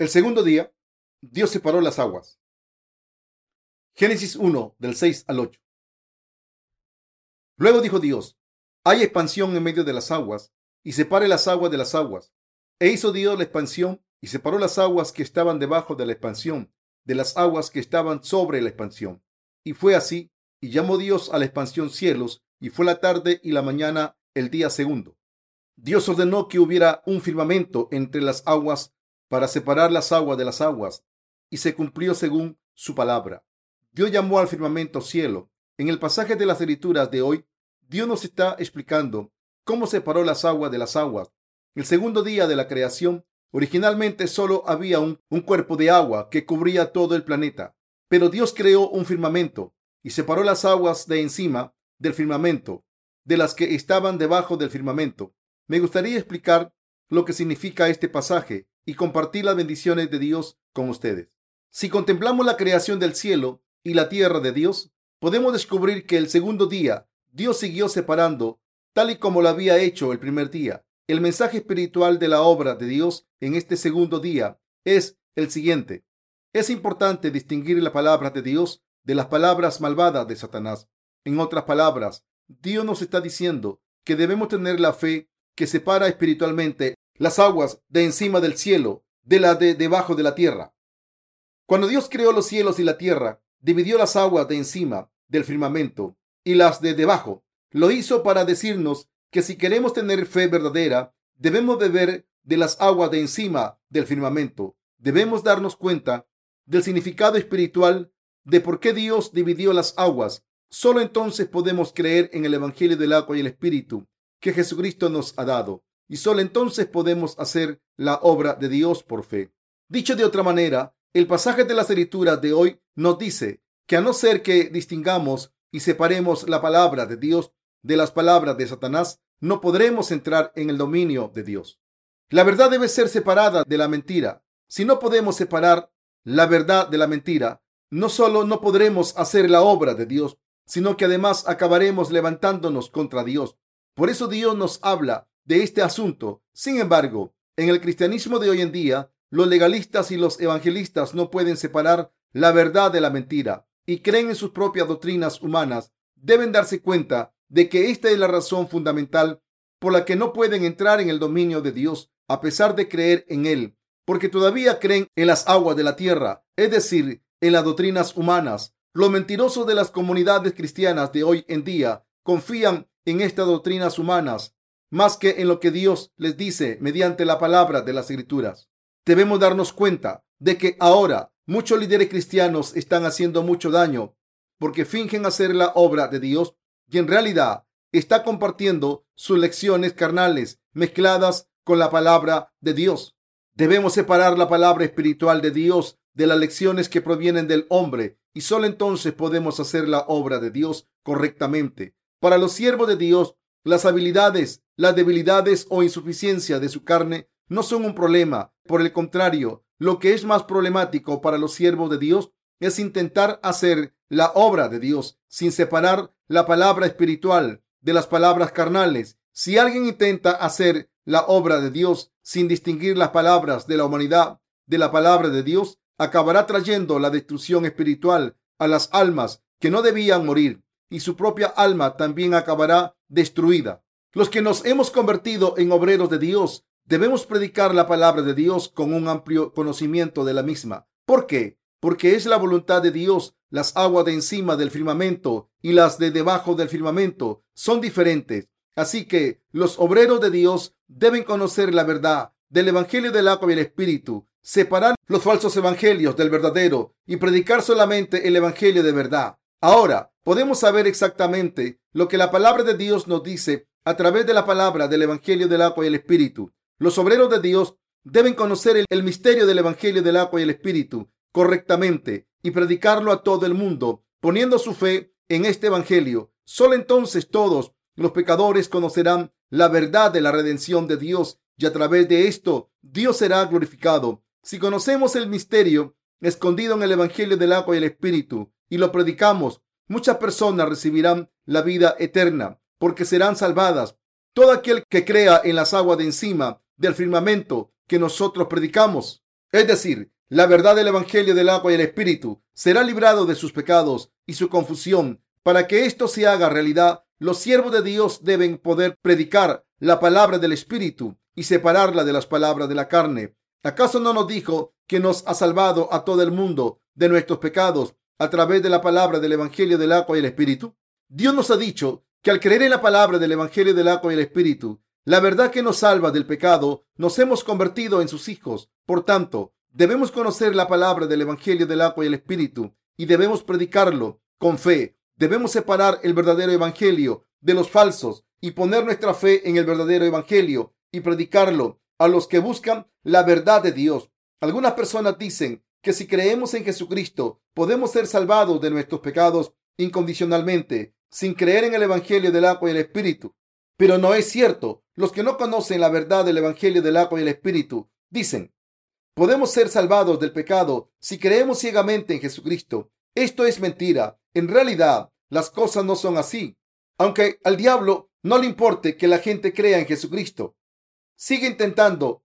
El segundo día, Dios separó las aguas. Génesis 1, del 6 al 8. Luego dijo Dios, hay expansión en medio de las aguas, y separe las aguas de las aguas. E hizo Dios la expansión, y separó las aguas que estaban debajo de la expansión, de las aguas que estaban sobre la expansión. Y fue así, y llamó Dios a la expansión cielos, y fue la tarde y la mañana el día segundo. Dios ordenó que hubiera un firmamento entre las aguas para separar las aguas de las aguas, y se cumplió según su palabra. Dios llamó al firmamento cielo. En el pasaje de las escrituras de hoy, Dios nos está explicando cómo separó las aguas de las aguas. El segundo día de la creación, originalmente solo había un, un cuerpo de agua que cubría todo el planeta, pero Dios creó un firmamento y separó las aguas de encima del firmamento de las que estaban debajo del firmamento. Me gustaría explicar lo que significa este pasaje y compartir las bendiciones de Dios con ustedes. Si contemplamos la creación del cielo y la tierra de Dios, podemos descubrir que el segundo día Dios siguió separando tal y como lo había hecho el primer día. El mensaje espiritual de la obra de Dios en este segundo día es el siguiente. Es importante distinguir la palabra de Dios de las palabras malvadas de Satanás. En otras palabras, Dios nos está diciendo que debemos tener la fe que separa espiritualmente las aguas de encima del cielo de la de debajo de la tierra. Cuando Dios creó los cielos y la tierra, dividió las aguas de encima del firmamento y las de debajo. Lo hizo para decirnos que si queremos tener fe verdadera, debemos beber de las aguas de encima del firmamento. Debemos darnos cuenta del significado espiritual de por qué Dios dividió las aguas. Solo entonces podemos creer en el Evangelio del agua y el Espíritu que Jesucristo nos ha dado y solo entonces podemos hacer la obra de Dios por fe. Dicho de otra manera, el pasaje de las escrituras de hoy nos dice que a no ser que distingamos y separemos la palabra de Dios de las palabras de Satanás, no podremos entrar en el dominio de Dios. La verdad debe ser separada de la mentira. Si no podemos separar la verdad de la mentira, no solo no podremos hacer la obra de Dios, sino que además acabaremos levantándonos contra Dios. Por eso Dios nos habla de este asunto. Sin embargo, en el cristianismo de hoy en día, los legalistas y los evangelistas no pueden separar la verdad de la mentira y creen en sus propias doctrinas humanas. Deben darse cuenta de que esta es la razón fundamental por la que no pueden entrar en el dominio de Dios a pesar de creer en Él, porque todavía creen en las aguas de la tierra, es decir, en las doctrinas humanas. Los mentirosos de las comunidades cristianas de hoy en día confían en estas doctrinas humanas más que en lo que Dios les dice mediante la palabra de las escrituras. Debemos darnos cuenta de que ahora muchos líderes cristianos están haciendo mucho daño porque fingen hacer la obra de Dios y en realidad está compartiendo sus lecciones carnales mezcladas con la palabra de Dios. Debemos separar la palabra espiritual de Dios de las lecciones que provienen del hombre y solo entonces podemos hacer la obra de Dios correctamente. Para los siervos de Dios, las habilidades, las debilidades o insuficiencia de su carne no son un problema. Por el contrario, lo que es más problemático para los siervos de Dios es intentar hacer la obra de Dios sin separar la palabra espiritual de las palabras carnales. Si alguien intenta hacer la obra de Dios sin distinguir las palabras de la humanidad de la palabra de Dios, acabará trayendo la destrucción espiritual a las almas que no debían morir y su propia alma también acabará destruida. Los que nos hemos convertido en obreros de Dios debemos predicar la palabra de Dios con un amplio conocimiento de la misma. ¿Por qué? Porque es la voluntad de Dios. Las aguas de encima del firmamento y las de debajo del firmamento son diferentes. Así que los obreros de Dios deben conocer la verdad del Evangelio del agua y el Espíritu, separar los falsos evangelios del verdadero y predicar solamente el Evangelio de verdad. Ahora podemos saber exactamente lo que la palabra de Dios nos dice a través de la palabra del Evangelio del agua y el Espíritu. Los obreros de Dios deben conocer el, misterio del Evangelio del agua y el Espíritu correctamente y predicarlo a todo el mundo, poniendo su fe en este Evangelio. Solo entonces todos los pecadores conocerán la verdad de la redención de Dios y a través de esto Dios será glorificado. Si conocemos el misterio escondido en el Evangelio del agua y el Espíritu y lo predicamos, muchas personas recibirán la vida eterna porque serán salvadas. Todo aquel que crea en las aguas de encima del firmamento que nosotros predicamos Es decir, la verdad del Evangelio del agua y el Espíritu será librado de sus pecados y su confusión. Para que esto se haga realidad, los siervos de Dios deben poder predicar la palabra del Espíritu y separarla de las palabras de la carne. ¿Acaso no nos dijo que nos ha salvado a todo el mundo de nuestros pecados a través de la palabra del Evangelio del agua y el Espíritu? Dios nos ha dicho que al creer en la palabra del Evangelio del agua y el Espíritu, la verdad que nos salva del pecado, nos hemos convertido en sus hijos. Por tanto, debemos conocer la palabra del Evangelio del agua y el Espíritu y debemos predicarlo con fe. Debemos separar el verdadero Evangelio de los falsos y poner nuestra fe en el verdadero Evangelio y predicarlo a los que buscan la verdad de Dios. Algunas personas dicen que si creemos en Jesucristo podemos ser salvados de nuestros pecados incondicionalmente, sin creer en el Evangelio del agua y el Espíritu. Pero no es cierto. Los que no conocen la verdad del Evangelio del agua y el Espíritu dicen, podemos ser salvados del pecado si creemos ciegamente en Jesucristo. Esto es mentira. En realidad, las cosas no son así. Aunque al diablo no le importe que la gente crea en Jesucristo, sigue intentando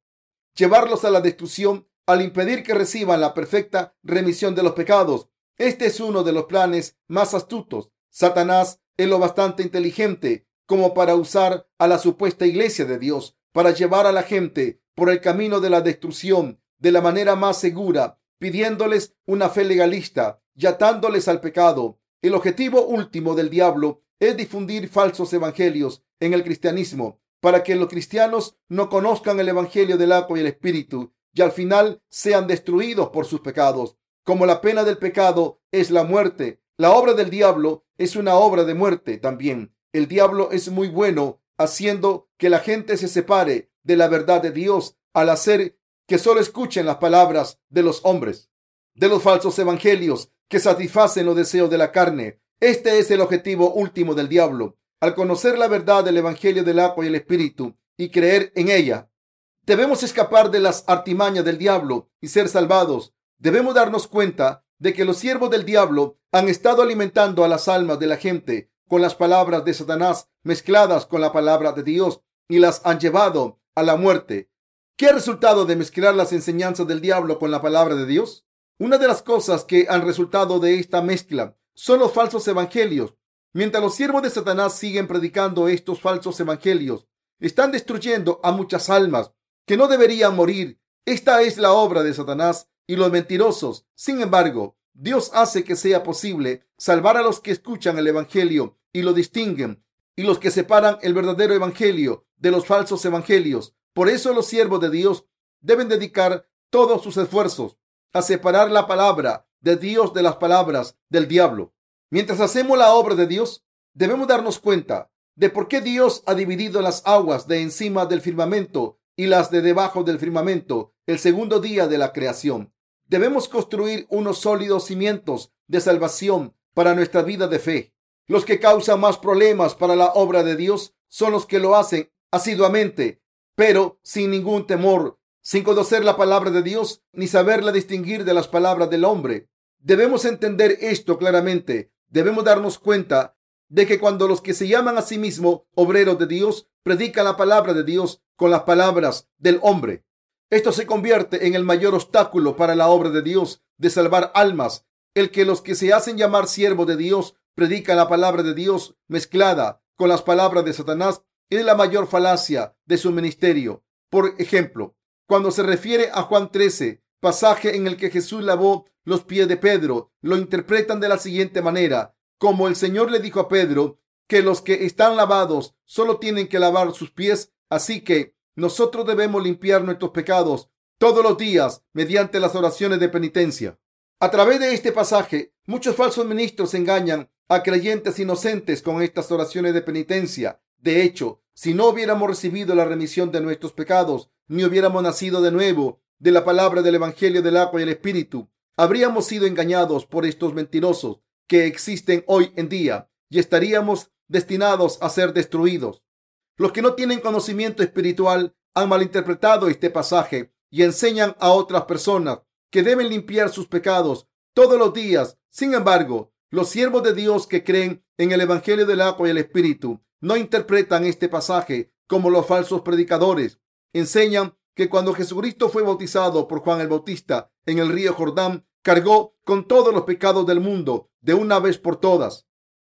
llevarlos a la destrucción al impedir que reciban la perfecta remisión de los pecados. Este es uno de los planes más astutos. Satanás es lo bastante inteligente como para usar a la supuesta iglesia de Dios para llevar a la gente por el camino de la destrucción de la manera más segura, pidiéndoles una fe legalista y atándoles al pecado. El objetivo último del diablo es difundir falsos evangelios en el cristianismo para que los cristianos no conozcan el evangelio del agua y el espíritu y al final sean destruidos por sus pecados. Como la pena del pecado es la muerte, la obra del diablo es una obra de muerte también. El diablo es muy bueno haciendo que la gente se separe de la verdad de Dios al hacer que solo escuchen las palabras de los hombres, de los falsos evangelios que satisfacen los deseos de la carne. Este es el objetivo último del diablo. Al conocer la verdad del evangelio del agua y el espíritu y creer en ella, debemos escapar de las artimañas del diablo y ser salvados. Debemos darnos cuenta de que los siervos del diablo han estado alimentando a las almas de la gente con las palabras de Satanás mezcladas con la palabra de Dios y las han llevado a la muerte. ¿Qué resultado de mezclar las enseñanzas del diablo con la palabra de Dios? Una de las cosas que han resultado de esta mezcla son los falsos evangelios. Mientras los siervos de Satanás siguen predicando estos falsos evangelios, están destruyendo a muchas almas que no deberían morir. Esta es la obra de Satanás y los mentirosos. Sin embargo, Dios hace que sea posible salvar a los que escuchan el Evangelio y lo distinguen, y los que separan el verdadero Evangelio de los falsos Evangelios. Por eso los siervos de Dios deben dedicar todos sus esfuerzos a separar la palabra de Dios de las palabras del diablo. Mientras hacemos la obra de Dios, debemos darnos cuenta de por qué Dios ha dividido las aguas de encima del firmamento y las de debajo del firmamento el segundo día de la creación. Debemos construir unos sólidos cimientos de salvación para nuestra vida de fe. Los que causan más problemas para la obra de Dios son los que lo hacen asiduamente, pero sin ningún temor, sin conocer la palabra de Dios ni saberla distinguir de las palabras del hombre. Debemos entender esto claramente. Debemos darnos cuenta de que cuando los que se llaman a sí mismos obreros de Dios predican la palabra de Dios con las palabras del hombre, esto se convierte en el mayor obstáculo para la obra de Dios de salvar almas, el que los que se hacen llamar siervos de Dios predican la palabra de Dios mezclada con las palabras de Satanás es la mayor falacia de su ministerio. Por ejemplo, cuando se refiere a Juan 13, pasaje en el que Jesús lavó los pies de Pedro, lo interpretan de la siguiente manera, como el Señor le dijo a Pedro que los que están lavados solo tienen que lavar sus pies, así que nosotros debemos limpiar nuestros pecados todos los días mediante las oraciones de penitencia. A través de este pasaje, muchos falsos ministros engañan a creyentes inocentes con estas oraciones de penitencia. De hecho, si no hubiéramos recibido la remisión de nuestros pecados, ni hubiéramos nacido de nuevo de la palabra del Evangelio del agua y el Espíritu, habríamos sido engañados por estos mentirosos que existen hoy en día y estaríamos destinados a ser destruidos. Los que no tienen conocimiento espiritual han malinterpretado este pasaje y enseñan a otras personas que deben limpiar sus pecados todos los días. Sin embargo, los siervos de Dios que creen en el Evangelio del agua y el Espíritu no interpretan este pasaje como los falsos predicadores. Enseñan que cuando Jesucristo fue bautizado por Juan el Bautista en el río Jordán, cargó con todos los pecados del mundo de una vez por todas.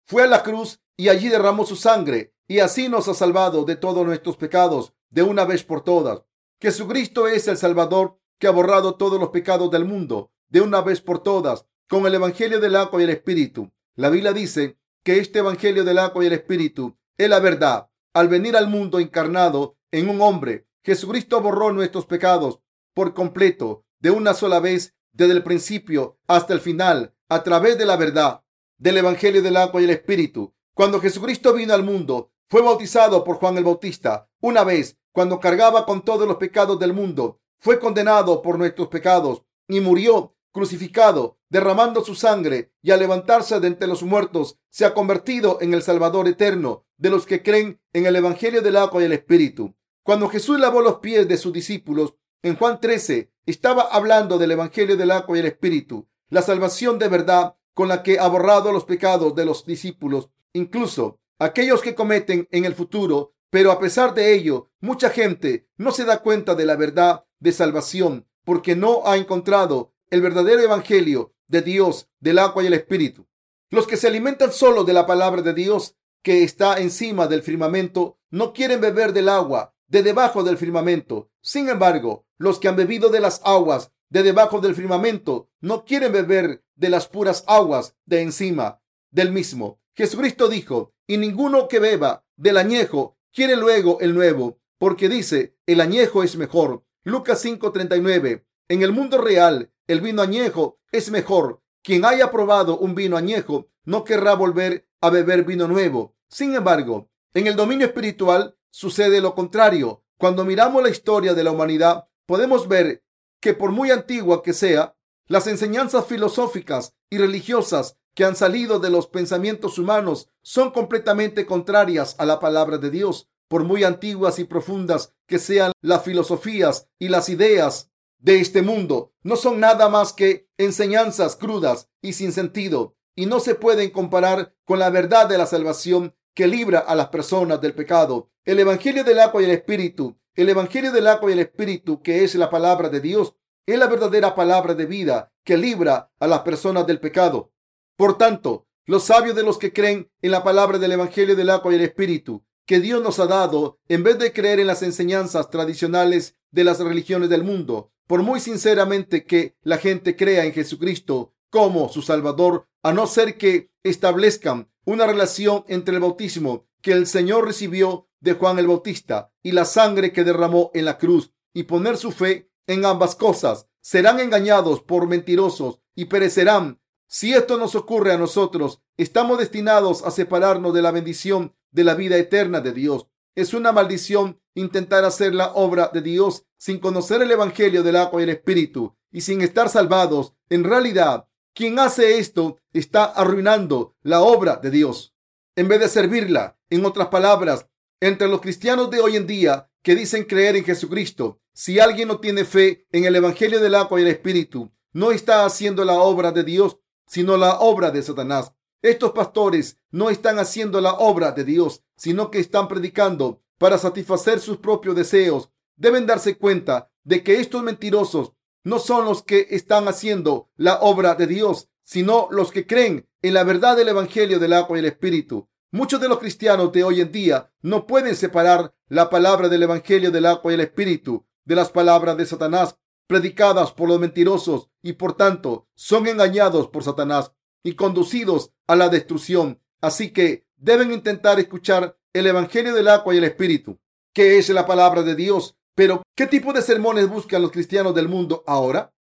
Fue a la cruz y allí derramó su sangre y así nos ha salvado de todos nuestros pecados de una vez por todas. Jesucristo es el Salvador que ha borrado todos los pecados del mundo de una vez por todas con el Evangelio del agua y el Espíritu. La Biblia dice que este Evangelio del agua y el Espíritu es la verdad. Al venir al mundo encarnado en un hombre, Jesucristo borró nuestros pecados por completo de una sola vez desde el principio hasta el final a través de la verdad del Evangelio del agua y el Espíritu. Cuando Jesucristo vino al mundo, fue bautizado por Juan el Bautista. Una vez, cuando cargaba con todos los pecados del mundo, fue condenado por nuestros pecados y murió crucificado, derramando su sangre y al levantarse de entre los muertos, se ha convertido en el Salvador eterno de los que creen en el Evangelio del agua y el Espíritu. Cuando Jesús lavó los pies de sus discípulos, en Juan 13, estaba hablando del Evangelio del agua y el Espíritu, la salvación de verdad con la que ha borrado los pecados de los discípulos, incluso aquellos que cometen en el futuro. Pero a pesar de ello, mucha gente no se da cuenta de la verdad de salvación porque no ha encontrado el verdadero evangelio de Dios, del agua y el espíritu. Los que se alimentan solo de la palabra de Dios que está encima del firmamento no quieren beber del agua de debajo del firmamento. Sin embargo, los que han bebido de las aguas de debajo del firmamento no quieren beber de las puras aguas de encima del mismo. Jesucristo dijo, y ninguno que beba del añejo quiere luego el nuevo, porque dice, el añejo es mejor. Lucas 5:39. En el mundo real, el vino añejo es mejor. Quien haya probado un vino añejo no querrá volver a beber vino nuevo. Sin embargo, en el dominio espiritual sucede lo contrario. Cuando miramos la historia de la humanidad, podemos ver que por muy antigua que sea, las enseñanzas filosóficas y religiosas que han salido de los pensamientos humanos son completamente contrarias a la palabra de Dios. Por muy antiguas y profundas que sean las filosofías y las ideas de este mundo, no son nada más que enseñanzas crudas y sin sentido, y no se pueden comparar con la verdad de la salvación que libra a las personas del pecado. El Evangelio del agua y el Espíritu, el Evangelio del agua y el Espíritu, que es la palabra de Dios, es la verdadera palabra de vida que libra a las personas del pecado. Por tanto, los sabios de los que creen en la palabra del Evangelio del agua y el Espíritu que Dios nos ha dado, en vez de creer en las enseñanzas tradicionales de las religiones del mundo, por muy sinceramente que la gente crea en Jesucristo como su Salvador, a no ser que establezcan una relación entre el bautismo que el Señor recibió de Juan el Bautista y la sangre que derramó en la cruz y poner su fe en ambas cosas, serán engañados por mentirosos y perecerán. Si esto nos ocurre a nosotros, estamos destinados a separarnos de la bendición de la vida eterna de Dios. Es una maldición intentar hacer la obra de Dios sin conocer el Evangelio del agua y el Espíritu y sin estar salvados. En realidad, quien hace esto está arruinando la obra de Dios en vez de servirla. En otras palabras, entre los cristianos de hoy en día que dicen creer en Jesucristo, si alguien no tiene fe en el Evangelio del agua y el Espíritu, no está haciendo la obra de Dios, sino la obra de Satanás. Estos pastores no están haciendo la obra de Dios, sino que están predicando para satisfacer sus propios deseos. Deben darse cuenta de que estos mentirosos no son los que están haciendo la obra de Dios, sino los que creen en la verdad del Evangelio del agua y el Espíritu. Muchos de los cristianos de hoy en día no pueden separar la palabra del Evangelio del agua y el Espíritu de las palabras de Satanás predicadas por los mentirosos y por tanto son engañados por Satanás y conducidos a la destrucción. Así que deben intentar escuchar el Evangelio del agua y el Espíritu, que es la palabra de Dios. Pero, ¿qué tipo de sermones buscan los cristianos del mundo ahora?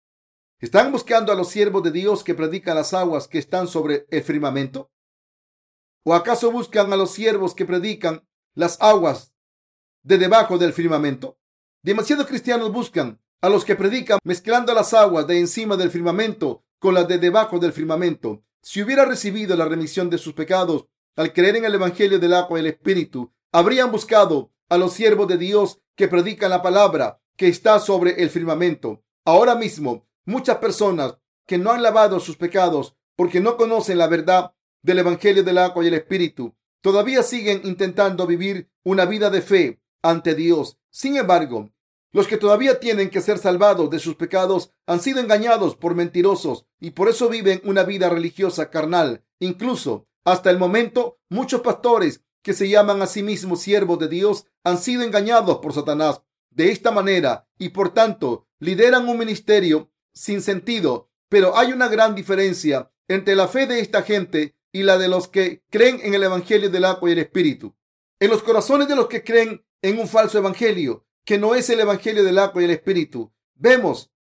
¿Están buscando a los siervos de Dios que predican las aguas que están sobre el firmamento? ¿O acaso buscan a los siervos que predican las aguas de debajo del firmamento? Demasiados cristianos buscan a los que predican mezclando las aguas de encima del firmamento con las de debajo del firmamento. Si hubiera recibido la remisión de sus pecados al creer en el Evangelio del agua y el Espíritu, habrían buscado a los siervos de Dios que predican la palabra que está sobre el firmamento. Ahora mismo, muchas personas que no han lavado sus pecados porque no conocen la verdad del Evangelio del agua y el Espíritu, todavía siguen intentando vivir una vida de fe ante Dios. Sin embargo, Los que todavía tienen que ser salvados de sus pecados han sido engañados por mentirosos y por eso viven una vida religiosa carnal. Incluso hasta el momento, muchos pastores que se llaman a sí mismos siervos de Dios han sido engañados por Satanás de esta manera y por tanto lideran un ministerio sin sentido. Pero hay una gran diferencia entre la fe de esta gente y la de los que creen en el Evangelio del agua y el Espíritu. En los corazones de los que creen en un falso Evangelio, que no es el Evangelio del agua y el Espíritu, vemos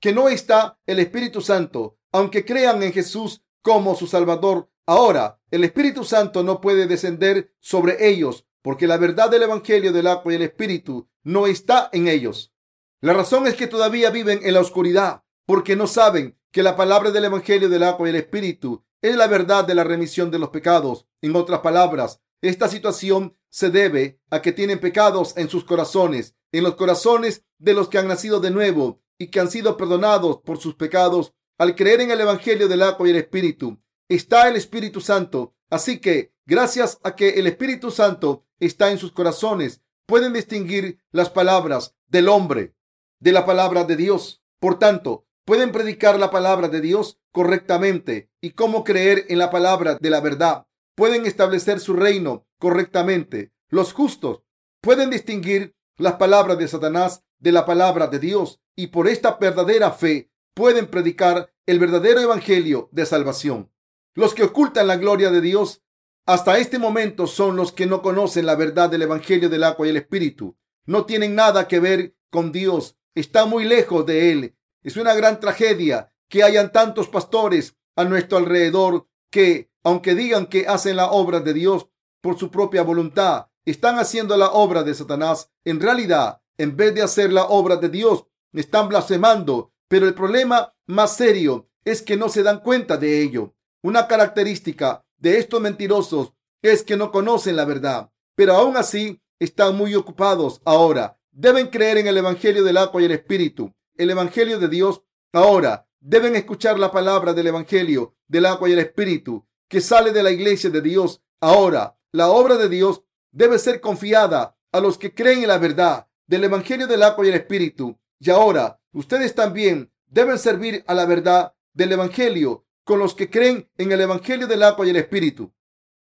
que no está el Espíritu Santo, aunque crean en Jesús como su Salvador. Ahora, el Espíritu Santo no puede descender sobre ellos porque la verdad del Evangelio del agua y el Espíritu no está en ellos. La razón es que todavía viven en la oscuridad porque no saben que la palabra del Evangelio del agua y el Espíritu es la verdad de la remisión de los pecados. En otras palabras, esta situación se debe a que tienen pecados en sus corazones, en los corazones de los que han nacido de nuevo y que han sido perdonados por sus pecados al creer en el Evangelio del agua y el Espíritu. Está el Espíritu Santo. Así que, gracias a que el Espíritu Santo está en sus corazones, pueden distinguir las palabras del hombre de la palabra de Dios. Por tanto, pueden predicar la palabra de Dios correctamente y cómo creer en la palabra de la verdad. Pueden establecer su reino correctamente. Los justos pueden distinguir las palabras de Satanás de la palabra de Dios y por esta verdadera fe pueden predicar el verdadero evangelio de salvación. Los que ocultan la gloria de Dios hasta este momento son los que no conocen la verdad del evangelio del agua y el espíritu. No tienen nada que ver con Dios. Está muy lejos de Él. Es una gran tragedia que hayan tantos pastores a nuestro alrededor que, aunque digan que hacen la obra de Dios por su propia voluntad, están haciendo la obra de Satanás. En realidad, en vez de hacer la obra de Dios, están blasfemando. Pero el problema más serio es que no se dan cuenta de ello. Una característica de estos mentirosos es que no conocen la verdad, pero aún así están muy ocupados ahora. Deben creer en el Evangelio del agua y el Espíritu, el Evangelio de Dios. Ahora deben escuchar la palabra del Evangelio del agua y el Espíritu que sale de la iglesia de Dios. Ahora, la obra de Dios debe ser confiada a los que creen en la verdad del Evangelio del agua y el Espíritu. Y ahora, ustedes también deben servir a la verdad del Evangelio con los que creen en el Evangelio del agua y el Espíritu.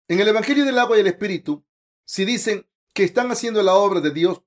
En el Evangelio del agua y el Espíritu, si dicen que están haciendo la obra de Dios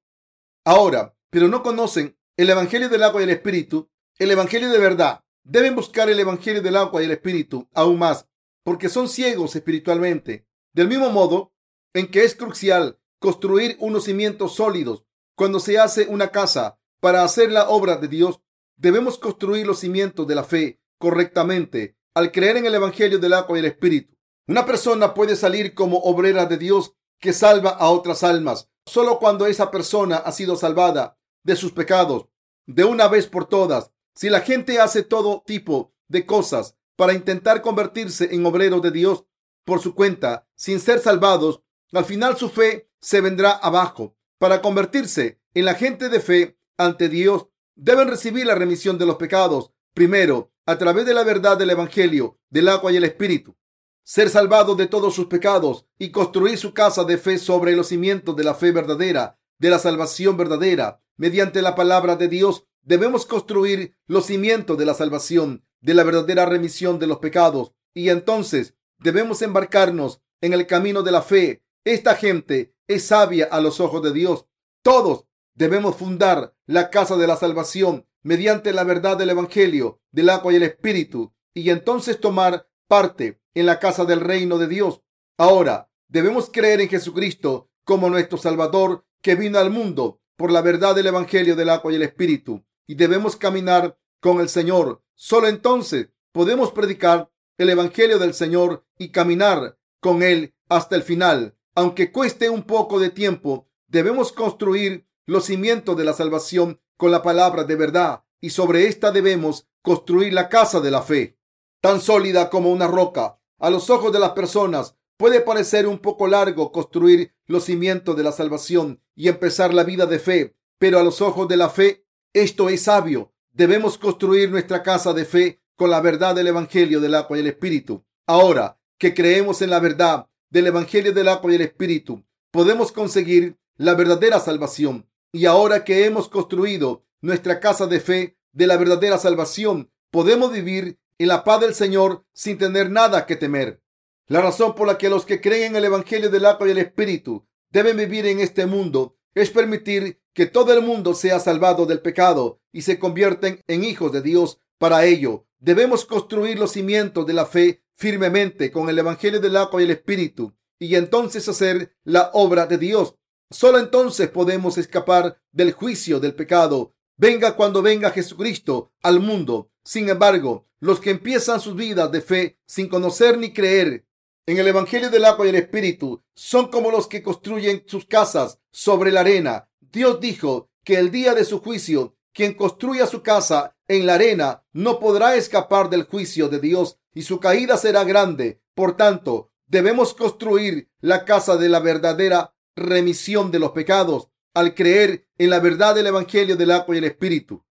ahora, pero no conocen el Evangelio del agua y el Espíritu, el Evangelio de verdad, deben buscar el Evangelio del agua y el Espíritu aún más, porque son ciegos espiritualmente. Del mismo modo en que es crucial construir unos cimientos sólidos cuando se hace una casa para hacer la obra de Dios, debemos construir los cimientos de la fe correctamente al creer en el Evangelio del agua y el Espíritu. Una persona puede salir como obrera de Dios que salva a otras almas solo cuando esa persona ha sido salvada de sus pecados de una vez por todas. Si la gente hace todo tipo de cosas para intentar convertirse en obrero de Dios por su cuenta sin ser salvados, al final su fe se vendrá abajo. Para convertirse en la gente de fe ante Dios, deben recibir la remisión de los pecados primero a través de la verdad del Evangelio, del agua y el Espíritu, ser salvado de todos sus pecados y construir su casa de fe sobre los cimientos de la fe verdadera, de la salvación verdadera. Mediante la palabra de Dios debemos construir los cimientos de la salvación, de la verdadera remisión de los pecados y entonces debemos embarcarnos en el camino de la fe. Esta gente es sabia a los ojos de Dios. Todos debemos fundar la casa de la salvación mediante la verdad del Evangelio, del agua y el Espíritu, y entonces tomar parte en la casa del reino de Dios. Ahora, debemos creer en Jesucristo como nuestro Salvador que vino al mundo por la verdad del Evangelio del agua y el Espíritu, y debemos caminar con el Señor. Solo entonces podemos predicar el Evangelio del Señor y caminar con Él hasta el final. Aunque cueste un poco de tiempo, debemos construir los cimientos de la salvación con la palabra de verdad y sobre esta debemos construir la casa de la fe, tan sólida como una roca. A los ojos de las personas puede parecer un poco largo construir los cimientos de la salvación y empezar la vida de fe, pero a los ojos de la fe esto es sabio. Debemos construir nuestra casa de fe con la verdad del Evangelio del agua y el Espíritu. Ahora que creemos en la verdad del Evangelio del agua y el Espíritu, podemos conseguir la verdadera salvación Y ahora que hemos construido nuestra casa de fe de la verdadera salvación, podemos vivir en la paz del Señor sin tener nada que temer. La razón por la que los que creen en el Evangelio del agua y el Espíritu deben vivir en este mundo es permitir que todo el mundo sea salvado del pecado y se convierten en hijos de Dios. Para ello, debemos construir los cimientos de la fe firmemente con el Evangelio del agua y el Espíritu y entonces hacer la obra de Dios. Solo entonces podemos escapar del juicio del pecado. Venga cuando venga Jesucristo al mundo. Sin embargo, los que empiezan sus vidas de fe sin conocer ni creer en el Evangelio del agua y el Espíritu son como los que construyen sus casas sobre la arena. Dios dijo que el día de su juicio, quien construya su casa en la arena no podrá escapar del juicio de Dios y su caída será grande. Por tanto, debemos construir la casa de la verdadera remisión de los pecados al creer en la verdad del Evangelio del agua y el Espíritu.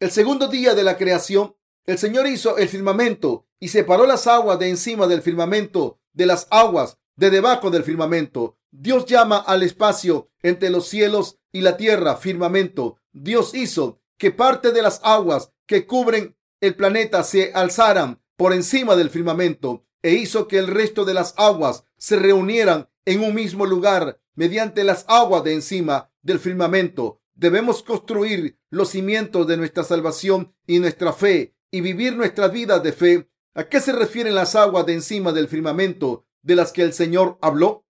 El segundo día de la creación, el Señor hizo el firmamento y separó las aguas de encima del firmamento de las aguas de debajo del firmamento. Dios llama al espacio entre los cielos y la tierra firmamento. Dios hizo que parte de las aguas que cubren el planeta se alzaran por encima del firmamento e hizo que el resto de las aguas se reunieran en un mismo lugar mediante las aguas de encima del firmamento. Debemos construir los cimientos de nuestra salvación y nuestra fe y vivir nuestras vidas de fe. ¿A qué se refieren las aguas de encima del firmamento de las que el Señor habló?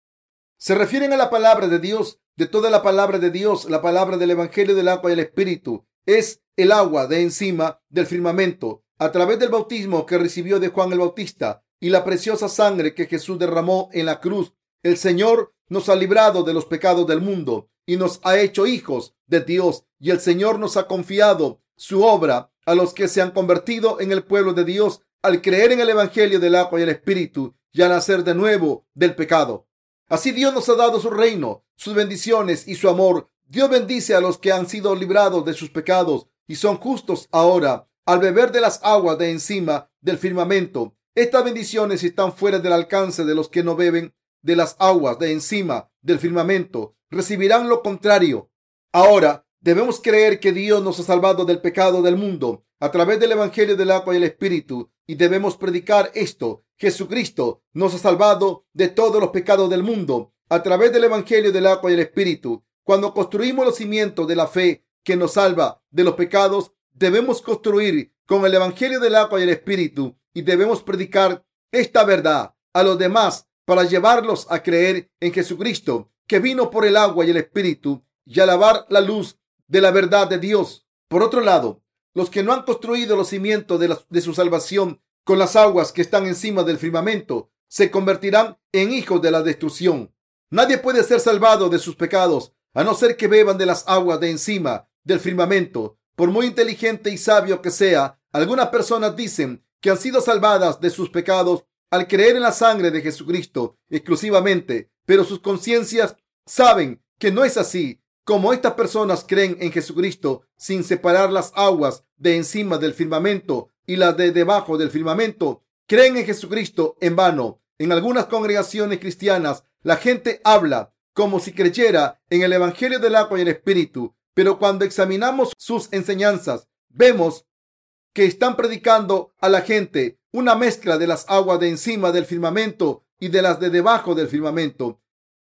Se refieren a la palabra de Dios, de toda la palabra de Dios, la palabra del Evangelio del agua y el Espíritu. Es el agua de encima del firmamento a través del bautismo que recibió de Juan el Bautista y la preciosa sangre que Jesús derramó en la cruz. El Señor nos ha librado de los pecados del mundo y nos ha hecho hijos de Dios y el Señor nos ha confiado su obra a los que se han convertido en el pueblo de Dios al creer en el Evangelio del agua y el Espíritu y a nacer de nuevo del pecado. Así Dios nos ha dado su reino, sus bendiciones y su amor. Dios bendice a los que han sido librados de sus pecados y son justos ahora al beber de las aguas de encima del firmamento. Estas bendiciones están fuera del alcance de los que no beben de las aguas de encima del firmamento. Recibirán lo contrario. Ahora debemos creer que Dios nos ha salvado del pecado del mundo a través del Evangelio del agua y el Espíritu y debemos predicar esto. Jesucristo nos ha salvado de todos los pecados del mundo a través del Evangelio del agua y el Espíritu. Cuando construimos los cimientos de la fe que nos salva de los pecados, debemos construir con el Evangelio del agua y el Espíritu y debemos predicar esta verdad a los demás para llevarlos a creer en Jesucristo, que vino por el agua y el Espíritu y a lavar la luz de la verdad de Dios. Por otro lado, los que no han construido los cimientos de, de su salvación con las aguas que están encima del firmamento, se convertirán en hijos de la destrucción. Nadie puede ser salvado de sus pecados a no ser que beban de las aguas de encima del firmamento. Por muy inteligente y sabio que sea, algunas personas dicen que han sido salvadas de sus pecados al creer en la sangre de Jesucristo exclusivamente, pero sus conciencias saben que no es así. Como estas personas creen en Jesucristo sin separar las aguas de encima del firmamento y las de debajo del firmamento, creen en Jesucristo en vano. En algunas congregaciones cristianas, la gente habla como si creyera en el Evangelio del agua y el Espíritu, pero cuando examinamos sus enseñanzas, vemos que están predicando a la gente una mezcla de las aguas de encima del firmamento y de las de debajo del firmamento.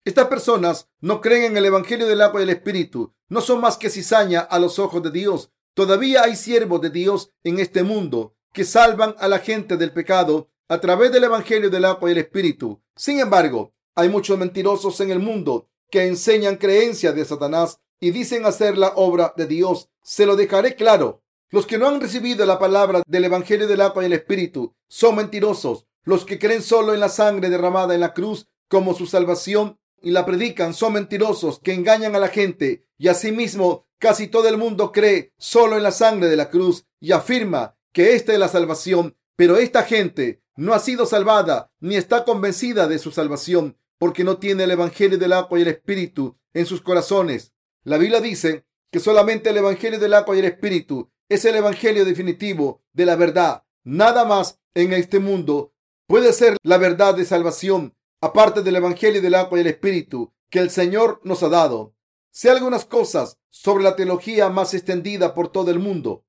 Estas personas no creen en el Evangelio del agua y el Espíritu. No son más que cizaña a los ojos de Dios. Todavía hay siervos de Dios en este mundo que salvan a la gente del pecado a través del Evangelio del agua y el Espíritu. Sin embargo, hay muchos mentirosos en el mundo que enseñan creencias de Satanás y dicen hacer la obra de Dios. Se lo dejaré claro. Los que no han recibido la palabra del Evangelio del agua y el Espíritu son mentirosos. Los que creen solo en la sangre derramada en la cruz como su salvación y la predican son mentirosos que engañan a la gente y asimismo casi todo el mundo cree solo en la sangre de la cruz y afirma que esta es la salvación, pero esta gente no ha sido salvada ni está convencida de su salvación porque no tiene el Evangelio del agua y el Espíritu en sus corazones. La Biblia dice que solamente el Evangelio del agua y el Espíritu es el Evangelio definitivo de la verdad. Nada más en este mundo puede ser la verdad de salvación aparte del Evangelio del agua y el Espíritu que el Señor nos ha dado. sé algunas cosas sobre la teología más extendida por todo el mundo.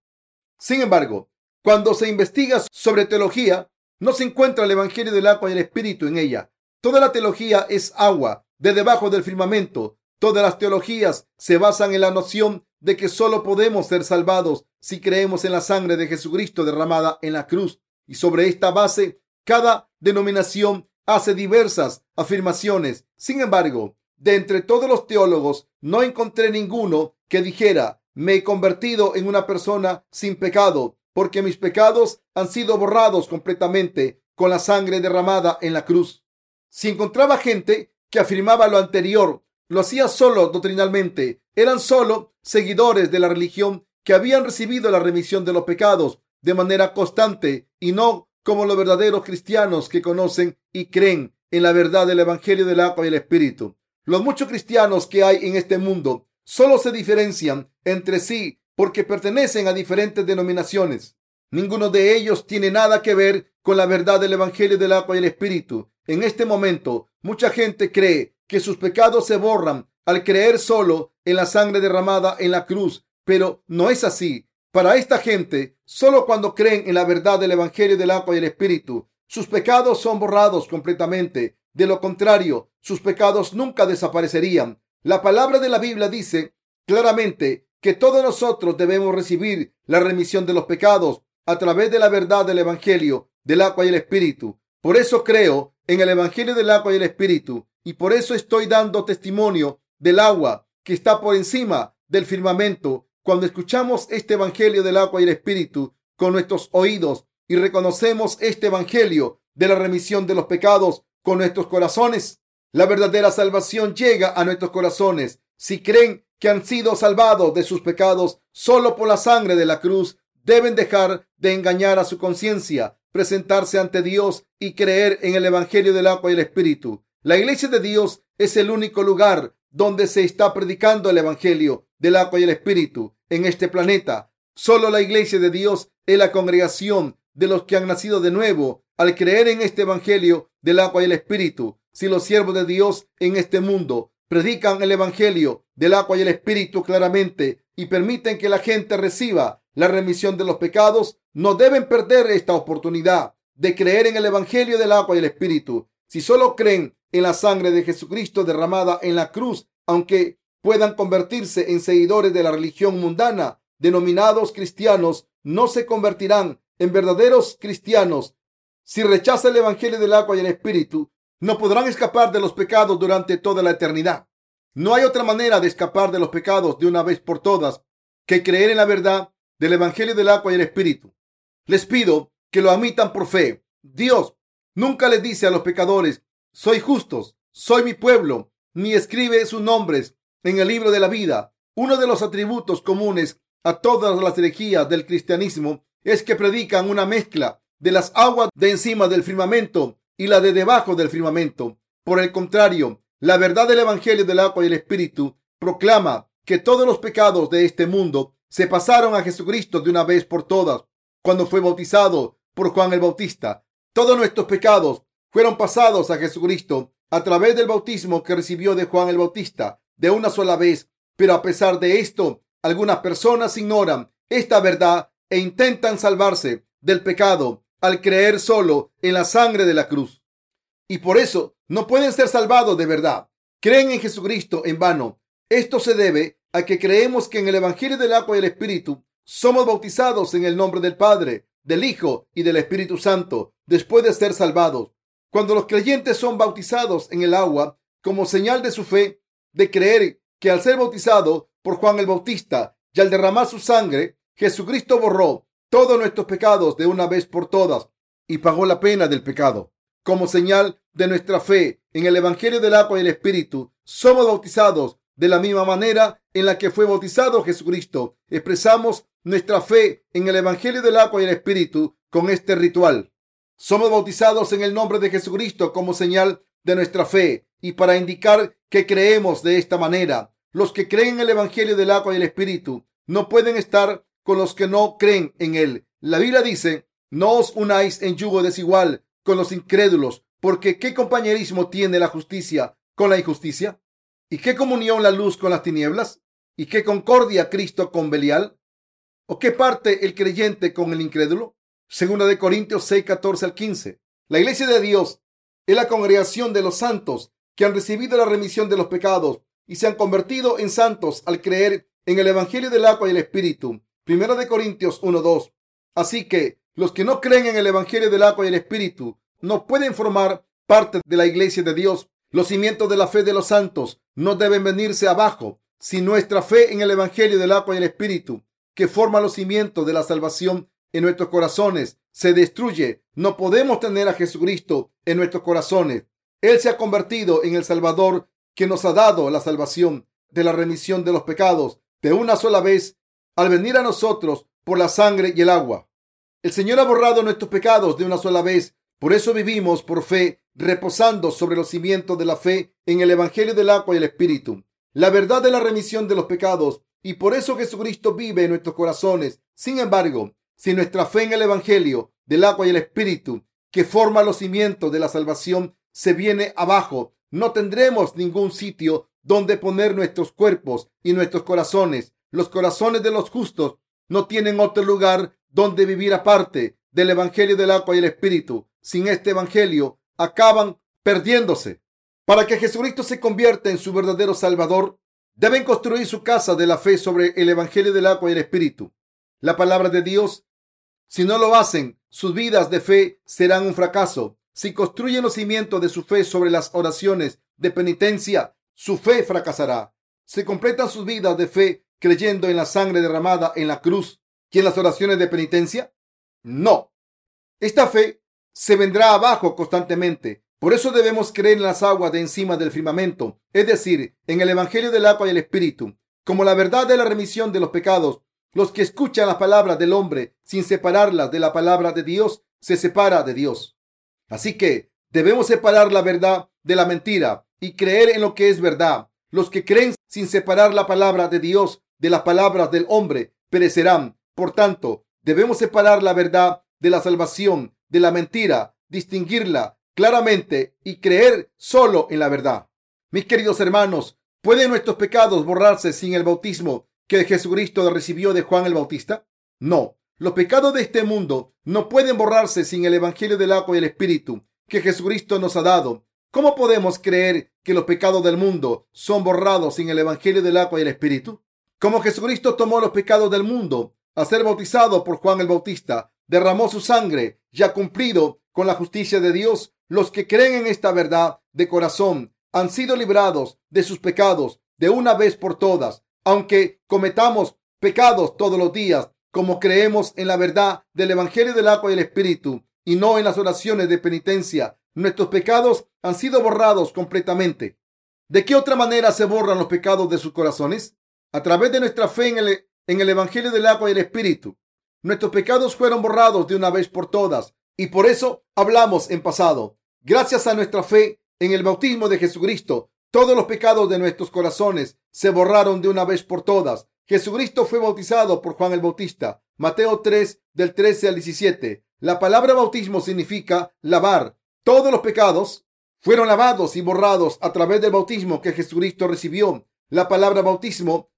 Sin embargo, cuando se investiga sobre teología, no se encuentra el Evangelio del agua y el Espíritu en ella. Toda la teología es agua de debajo del firmamento. Todas las teologías se basan en la noción de que solo podemos ser salvados si creemos en la sangre de Jesucristo derramada en la cruz. Y sobre esta base, cada denominación hace diversas afirmaciones. Sin embargo, de entre todos los teólogos, no encontré ninguno que dijera, me he convertido en una persona sin pecado, porque mis pecados han sido borrados completamente con la sangre derramada en la cruz. Si encontraba gente que afirmaba lo anterior, lo hacía solo doctrinalmente, eran solo seguidores de la religión que habían recibido la remisión de los pecados de manera constante y no como los verdaderos cristianos que conocen y creen en la verdad del Evangelio del agua y el Espíritu. Los muchos cristianos que hay en este mundo solo se diferencian entre sí porque pertenecen a diferentes denominaciones. Ninguno de ellos tiene nada que ver con la verdad del Evangelio del agua y el Espíritu. En este momento, mucha gente cree que sus pecados se borran al creer solo en la sangre derramada en la cruz, pero no es así. Para esta gente, solo cuando creen en la verdad del Evangelio del agua y el Espíritu, sus pecados son borrados completamente. De lo contrario, sus pecados nunca desaparecerían. La palabra de la Biblia dice claramente que todos nosotros debemos recibir la remisión de los pecados a través de la verdad del Evangelio del agua y el Espíritu. Por eso creo en el Evangelio del agua y el Espíritu y por eso estoy dando testimonio del agua que está por encima del firmamento. Cuando escuchamos este Evangelio del agua y el Espíritu con nuestros oídos y reconocemos este Evangelio de la remisión de los pecados con nuestros corazones, la verdadera salvación llega a nuestros corazones. Si creen que han sido salvados de sus pecados solo por la sangre de la cruz, deben dejar de engañar a su conciencia, presentarse ante Dios y creer en el Evangelio del agua y el Espíritu. La iglesia de Dios es el único lugar donde se está predicando el Evangelio del agua y el Espíritu en este planeta. Solo la iglesia de Dios es la congregación de los que han nacido de nuevo al creer en este Evangelio del agua y el Espíritu. Si los siervos de Dios en este mundo predican el Evangelio del agua y el Espíritu claramente y permiten que la gente reciba la remisión de los pecados, no deben perder esta oportunidad de creer en el Evangelio del agua y el Espíritu. Si solo creen en la sangre de Jesucristo derramada en la cruz, aunque puedan convertirse en seguidores de la religión mundana, denominados cristianos, no se convertirán en verdaderos cristianos. Si rechazan el Evangelio del agua y el Espíritu, no podrán escapar de los pecados durante toda la eternidad. No hay otra manera de escapar de los pecados de una vez por todas que creer en la verdad del Evangelio del agua y el Espíritu. Les pido que lo admitan por fe. Dios nunca les dice a los pecadores, soy justos, soy mi pueblo, ni escribe sus nombres en el libro de la vida. Uno de los atributos comunes a todas las herejías del cristianismo es que predican una mezcla de las aguas de encima del firmamento y la de debajo del firmamento. Por el contrario, la verdad del Evangelio del agua y el Espíritu proclama que todos los pecados de este mundo se pasaron a Jesucristo de una vez por todas cuando fue bautizado por Juan el Bautista. Todos nuestros pecados fueron pasados a Jesucristo a través del bautismo que recibió de Juan el Bautista de una sola vez. Pero a pesar de esto, algunas personas ignoran esta verdad e intentan salvarse del pecado al creer solo en la sangre de la cruz. Y por eso no pueden ser salvados de verdad. Creen en Jesucristo en vano. Esto se debe a que creemos que en el Evangelio del agua y el Espíritu somos bautizados en el nombre del Padre, del Hijo y del Espíritu Santo después de ser salvados. Cuando los creyentes son bautizados en el agua como señal de su fe, de creer que al ser bautizado por Juan el Bautista y al derramar su sangre, Jesucristo borró todos nuestros pecados de una vez por todas y pagó la pena del pecado. Como señal de nuestra fe en el Evangelio del agua y el Espíritu, somos bautizados de la misma manera en la que fue bautizado Jesucristo. Expresamos nuestra fe en el Evangelio del agua y el Espíritu con este ritual. Somos bautizados en el nombre de Jesucristo como señal de nuestra fe y para indicar que creemos de esta manera. Los que creen en el Evangelio del agua y el Espíritu no pueden estar con los que no creen en él. La Biblia dice, no os unáis en yugo desigual con los incrédulos, porque ¿qué compañerismo tiene la justicia con la injusticia? ¿Y qué comunión la luz con las tinieblas? ¿Y qué concordia Cristo con Belial? ¿O qué parte el creyente con el incrédulo? Segunda de Corintios 6, 14 al 15. La iglesia de Dios es la congregación de los santos que han recibido la remisión de los pecados y se han convertido en santos al creer en el Evangelio del agua y el Espíritu. Primera de Corintios 1, 2. Así que los que no creen en el Evangelio del agua y el Espíritu no pueden formar parte de la iglesia de Dios. Los cimientos de la fe de los santos no deben venirse abajo. Si nuestra fe en el Evangelio del agua y el Espíritu, que forma los cimientos de la salvación en nuestros corazones, se destruye, no podemos tener a Jesucristo en nuestros corazones. Él se ha convertido en el Salvador que nos ha dado la salvación de la remisión de los pecados de una sola vez al venir a nosotros por la sangre y el agua. El Señor ha borrado nuestros pecados de una sola vez. Por eso vivimos por fe, reposando sobre los cimientos de la fe en el Evangelio del agua y el Espíritu. La verdad de la remisión de los pecados. Y por eso Jesucristo vive en nuestros corazones. Sin embargo, si nuestra fe en el Evangelio del agua y el Espíritu, que forma los cimientos de la salvación, se viene abajo, no tendremos ningún sitio donde poner nuestros cuerpos y nuestros corazones. Los corazones de los justos no tienen otro lugar donde vivir aparte del Evangelio del agua y el Espíritu. Sin este Evangelio acaban perdiéndose. Para que Jesucristo se convierta en su verdadero Salvador, deben construir su casa de la fe sobre el Evangelio del agua y el Espíritu. La palabra de Dios. Si no lo hacen, sus vidas de fe serán un fracaso. Si construyen los cimientos de su fe sobre las oraciones de penitencia, su fe fracasará. Se completan sus vidas de fe creyendo en la sangre derramada en la cruz ¿Y en las oraciones de penitencia? No. Esta fe se vendrá abajo constantemente. Por eso debemos creer en las aguas de encima del firmamento, es decir, en el Evangelio del agua y el Espíritu, como la verdad de la remisión de los pecados. Los que escuchan las palabras del hombre sin separarlas de la palabra de Dios, se separa de Dios. Así que debemos separar la verdad de la mentira y creer en lo que es verdad. Los que creen sin separar la palabra de Dios de las palabras del hombre perecerán. Por tanto, debemos separar la verdad de la salvación, de la mentira, distinguirla claramente y creer solo en la verdad. Mis queridos hermanos, ¿pueden nuestros pecados borrarse sin el bautismo que Jesucristo recibió de Juan el Bautista? No, los pecados de este mundo no pueden borrarse sin el Evangelio del agua y el Espíritu que Jesucristo nos ha dado. ¿Cómo podemos creer que los pecados del mundo son borrados sin el Evangelio del agua y el Espíritu? Como Jesucristo tomó los pecados del mundo a ser bautizado por Juan el Bautista, derramó su sangre y ha cumplido con la justicia de Dios. Los que creen en esta verdad de corazón han sido librados de sus pecados de una vez por todas. Aunque cometamos pecados todos los días, como creemos en la verdad del Evangelio del agua y el Espíritu y no en las oraciones de penitencia, nuestros pecados han sido borrados completamente. ¿De qué otra manera se borran los pecados de sus corazones? A través de nuestra fe en el en el Evangelio del agua y el Espíritu. Nuestros pecados fueron borrados de una vez por todas y por eso hablamos en pasado. Gracias a nuestra fe en el bautismo de Jesucristo, todos los pecados de nuestros corazones se borraron de una vez por todas. Jesucristo fue bautizado por Juan el Bautista. Mateo 3 del 13 al 17. La palabra bautismo significa lavar. Todos los pecados fueron lavados y borrados a través del bautismo que Jesucristo recibió. La palabra bautismo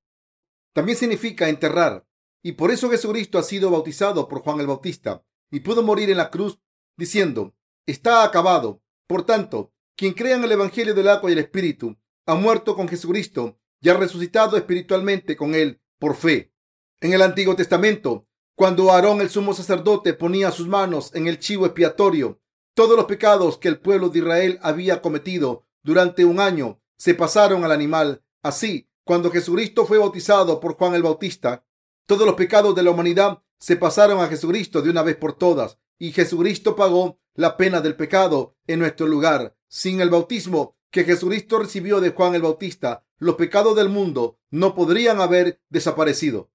también significa enterrar. Y por eso Jesucristo ha sido bautizado por Juan el Bautista y pudo morir en la cruz diciendo, está acabado. Por tanto, quien crea en el Evangelio del agua y el Espíritu ha muerto con Jesucristo y ha resucitado espiritualmente con él por fe. En el Antiguo Testamento, cuando Aarón el sumo sacerdote ponía sus manos en el chivo expiatorio, todos los pecados que el pueblo de Israel había cometido durante un año se pasaron al animal. Así, cuando Jesucristo fue bautizado por Juan el Bautista, todos los pecados de la humanidad se pasaron a Jesucristo de una vez por todas y Jesucristo pagó la pena del pecado en nuestro lugar. Sin el bautismo que Jesucristo recibió de Juan el Bautista, los pecados del mundo no podrían haber desaparecido.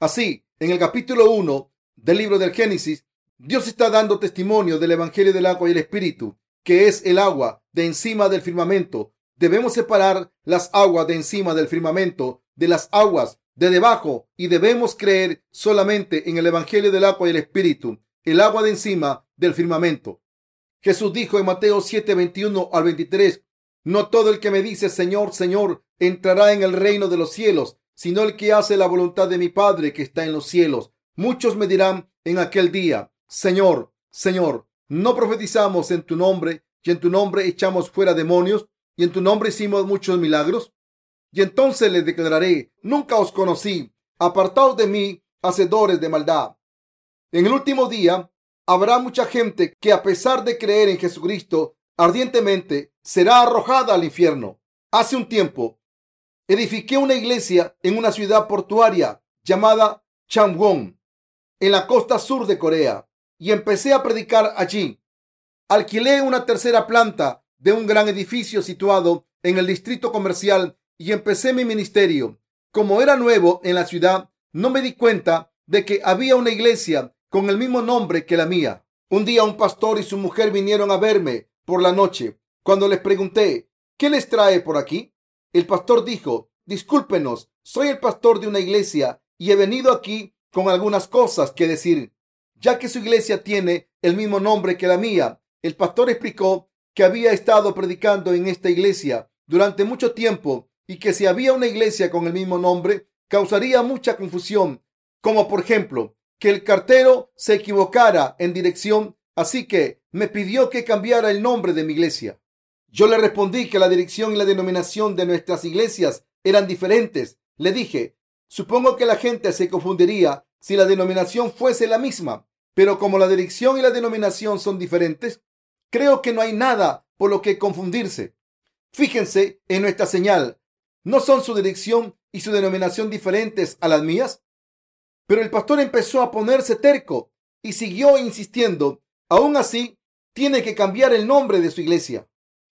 Así, en el capítulo 1 del libro del Génesis, Dios está dando testimonio del Evangelio del agua y el Espíritu, que es el agua de encima del firmamento Debemos separar las aguas de encima del firmamento de las aguas de debajo y debemos creer solamente en el Evangelio del agua y el Espíritu, el agua de encima del firmamento. Jesús dijo en Mateo 7, 21 al 23, No todo el que me dice Señor, Señor, entrará en el reino de los cielos, sino el que hace la voluntad de mi Padre que está en los cielos. Muchos me dirán en aquel día, Señor, Señor, ¿no profetizamos en tu nombre y en tu nombre echamos fuera demonios y en tu nombre hicimos muchos milagros? Y entonces les declararé, nunca os conocí, apartaos de mí, hacedores de maldad. En el último día habrá mucha gente que a pesar de creer en Jesucristo ardientemente, será arrojada al infierno. Hace un tiempo, edifiqué una iglesia en una ciudad portuaria llamada Changwon, en la costa sur de Corea, y empecé a predicar allí. Alquilé una tercera planta de un gran edificio situado en el distrito comercial y empecé mi ministerio. Como era nuevo en la ciudad, no me di cuenta de que había una iglesia con el mismo nombre que la mía. Un día un pastor y su mujer vinieron a verme por la noche. Cuando les pregunté, ¿qué les trae por aquí? El pastor dijo, discúlpenos, soy el pastor de una iglesia y he venido aquí con algunas cosas que decir. Ya que su iglesia tiene el mismo nombre que la mía, el pastor explicó que había estado predicando en esta iglesia durante mucho tiempo y que si había una iglesia con el mismo nombre, causaría mucha confusión, como por ejemplo que el cartero se equivocara en dirección, así que me pidió que cambiara el nombre de mi iglesia. Yo le respondí que la dirección y la denominación de nuestras iglesias eran diferentes. Le dije, supongo que la gente se confundiría si la denominación fuese la misma, pero como la dirección y la denominación son diferentes, creo que no hay nada por lo que confundirse. Fíjense en nuestra señal. ¿No son su dirección y su denominación diferentes a las mías? Pero el pastor empezó a ponerse terco y siguió insistiendo. Aún así, tiene que cambiar el nombre de su iglesia.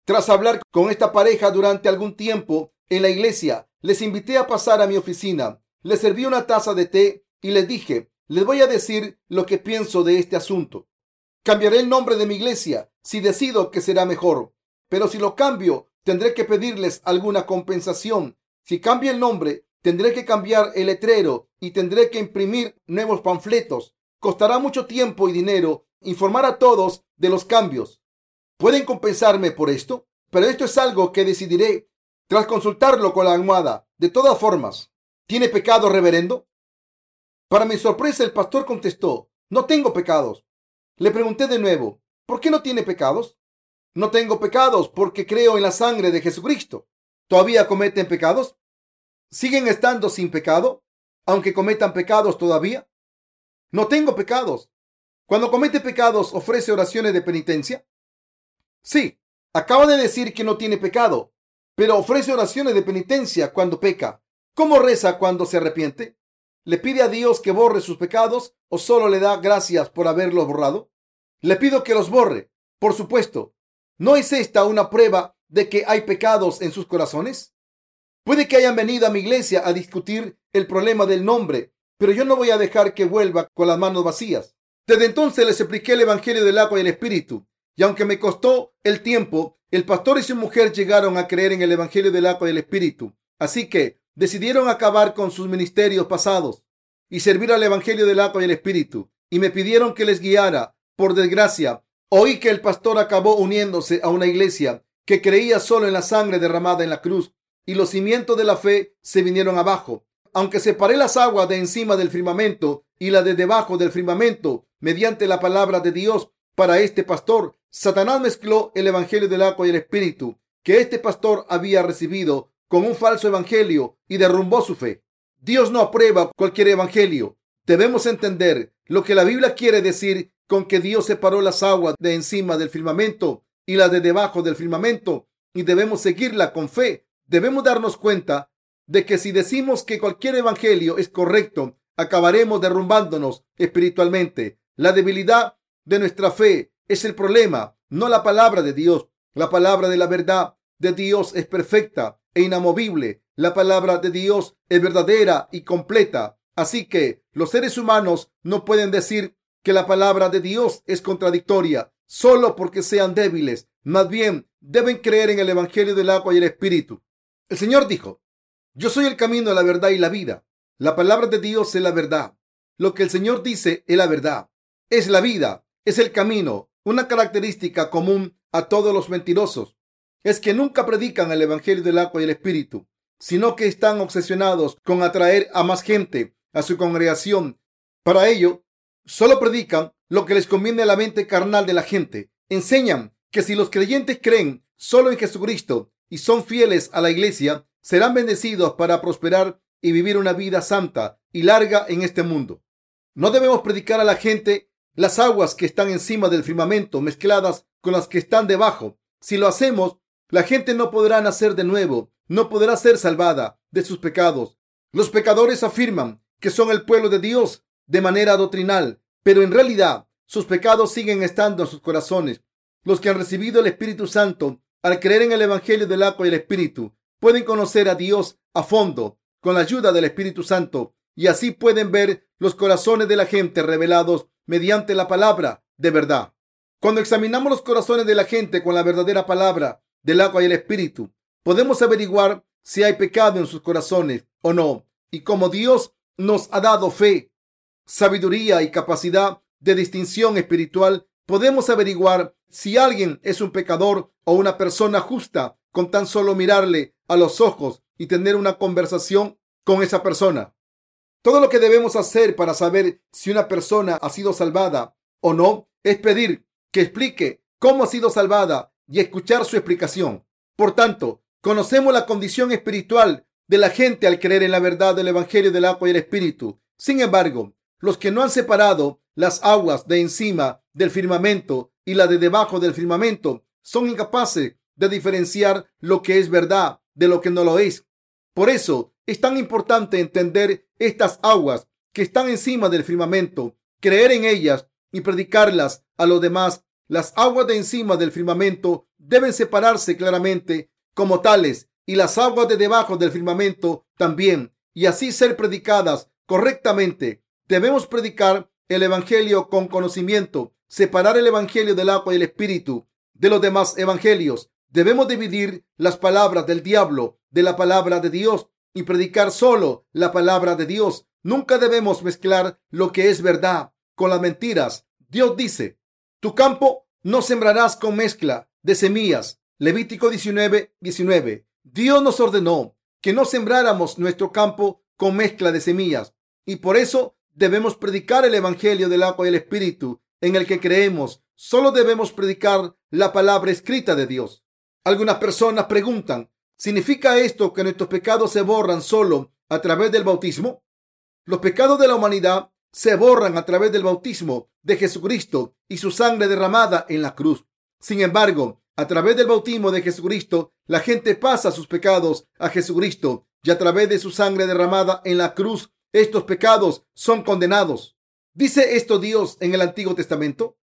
Tras hablar con esta pareja durante algún tiempo en la iglesia, les invité a pasar a mi oficina. Les serví una taza de té y les dije, les voy a decir lo que pienso de este asunto. Cambiaré el nombre de mi iglesia si decido que será mejor, pero si lo cambio, tendré que pedirles alguna compensación. Si cambio el nombre, tendré que cambiar el letrero y tendré que imprimir nuevos panfletos. Costará mucho tiempo y dinero informar a todos de los cambios. ¿Pueden compensarme por esto? Pero esto es algo que decidiré tras consultarlo con la almohada. De todas formas, ¿tiene pecado, reverendo? Para mi sorpresa, el pastor contestó, no tengo pecados. Le pregunté de nuevo, ¿por qué no tiene pecados? No tengo pecados porque creo en la sangre de Jesucristo. ¿Todavía cometen pecados? ¿Siguen estando sin pecado, aunque cometan pecados todavía? No tengo pecados. Cuando comete pecados, ofrece oraciones de penitencia. Sí, acaba de decir que no tiene pecado, pero ofrece oraciones de penitencia cuando peca. ¿Cómo reza cuando se arrepiente? ¿Le pide a Dios que borre sus pecados o solo le da gracias por haberlos borrado? Le pido que los borre. Por supuesto, ¿no es esta una prueba de que hay pecados en sus corazones? Puede que hayan venido a mi iglesia a discutir el problema del nombre, pero yo no voy a dejar que vuelva con las manos vacías. Desde entonces les expliqué el Evangelio del agua y el Espíritu. Y aunque me costó el tiempo, el pastor y su mujer llegaron a creer en el Evangelio del agua y el Espíritu. Así que decidieron acabar con sus ministerios pasados y servir al Evangelio del agua y el Espíritu. Y me pidieron que les guiara. Por desgracia, oí que el pastor acabó uniéndose a una iglesia que creía solo en la sangre derramada en la cruz y los cimientos de la fe se vinieron abajo. Aunque separé las aguas de encima del firmamento y la de debajo del firmamento mediante la palabra de Dios para este pastor. Satanás mezcló el evangelio del agua y el espíritu que este pastor había recibido con un falso evangelio y derrumbó su fe. Dios no aprueba cualquier evangelio. Debemos entender lo que la Biblia quiere decir con que Dios separó las aguas de encima del firmamento y las de debajo del firmamento y debemos seguirla con fe. Debemos darnos cuenta de que si decimos que cualquier evangelio es correcto, acabaremos derrumbándonos espiritualmente. La debilidad de nuestra fe es el problema, no la palabra de Dios. La palabra de la verdad de Dios es perfecta e inamovible. La palabra de Dios es verdadera y completa. Así que los seres humanos no pueden decir que la palabra de Dios es contradictoria solo porque sean débiles. Más bien, deben creer en el Evangelio del agua y el Espíritu. El Señor dijo, yo soy el camino, la verdad y la vida. La palabra de Dios es la verdad. Lo que el Señor dice es la verdad. Es la vida. Es el camino. Una característica común a todos los mentirosos es que nunca predican el Evangelio del agua y el Espíritu, sino que están obsesionados con atraer a más gente a su congregación. Para ello, solo predican lo que les conviene a la mente carnal de la gente. Enseñan que si los creyentes creen solo en Jesucristo y son fieles a la iglesia, serán bendecidos para prosperar y vivir una vida santa y larga en este mundo. No debemos predicar a la gente las aguas que están encima del firmamento mezcladas con las que están debajo. Si lo hacemos, la gente no podrá nacer de nuevo, no podrá ser salvada de sus pecados. Los pecadores afirman que son el pueblo de Dios de manera doctrinal, pero en realidad sus pecados siguen estando en sus corazones. Los que han recibido el Espíritu Santo al creer en el Evangelio del agua y el Espíritu pueden conocer a Dios a fondo con la ayuda del Espíritu Santo y así pueden ver los corazones de la gente revelados mediante la palabra de verdad. Cuando examinamos los corazones de la gente con la verdadera palabra del agua y el Espíritu, podemos averiguar si hay pecado en sus corazones o no. Y como Dios nos ha dado fe, sabiduría y capacidad de distinción espiritual, podemos averiguar si alguien es un pecador o una persona justa con tan solo mirarle a los ojos y tener una conversación con esa persona. Todo lo que debemos hacer para saber si una persona ha sido salvada o no es pedir que explique cómo ha sido salvada y escuchar su explicación. Por tanto, conocemos la condición espiritual de la gente al creer en la verdad del Evangelio del agua y el Espíritu. Sin embargo, los que no han separado las aguas de encima del firmamento y la de debajo del firmamento son incapaces de diferenciar lo que es verdad de lo que no lo es. Por eso es tan importante entender estas aguas que están encima del firmamento, creer en ellas y predicarlas a los demás. Las aguas de encima del firmamento deben separarse claramente como tales y las aguas de debajo del firmamento también, y así ser predicadas correctamente. Debemos predicar el Evangelio con conocimiento, separar el Evangelio del agua y el Espíritu de los demás evangelios. Debemos dividir las palabras del diablo de la palabra de Dios y predicar solo la palabra de Dios. Nunca debemos mezclar lo que es verdad con las mentiras. Dios dice, tu campo no sembrarás con mezcla de semillas. Levítico 19, 19. Dios nos ordenó que no sembráramos nuestro campo con mezcla de semillas y por eso debemos predicar el Evangelio del agua y el Espíritu en el que creemos. Solo debemos predicar la palabra escrita de Dios. Algunas personas preguntan, ¿Significa esto que nuestros pecados se borran solo a través del bautismo? Los pecados de la humanidad se borran a través del bautismo de Jesucristo y su sangre derramada en la cruz. Sin embargo, a través del bautismo de Jesucristo, la gente pasa sus pecados a Jesucristo y a través de su sangre derramada en la cruz, estos pecados son condenados. ¿Dice esto Dios en el Antiguo Testamento?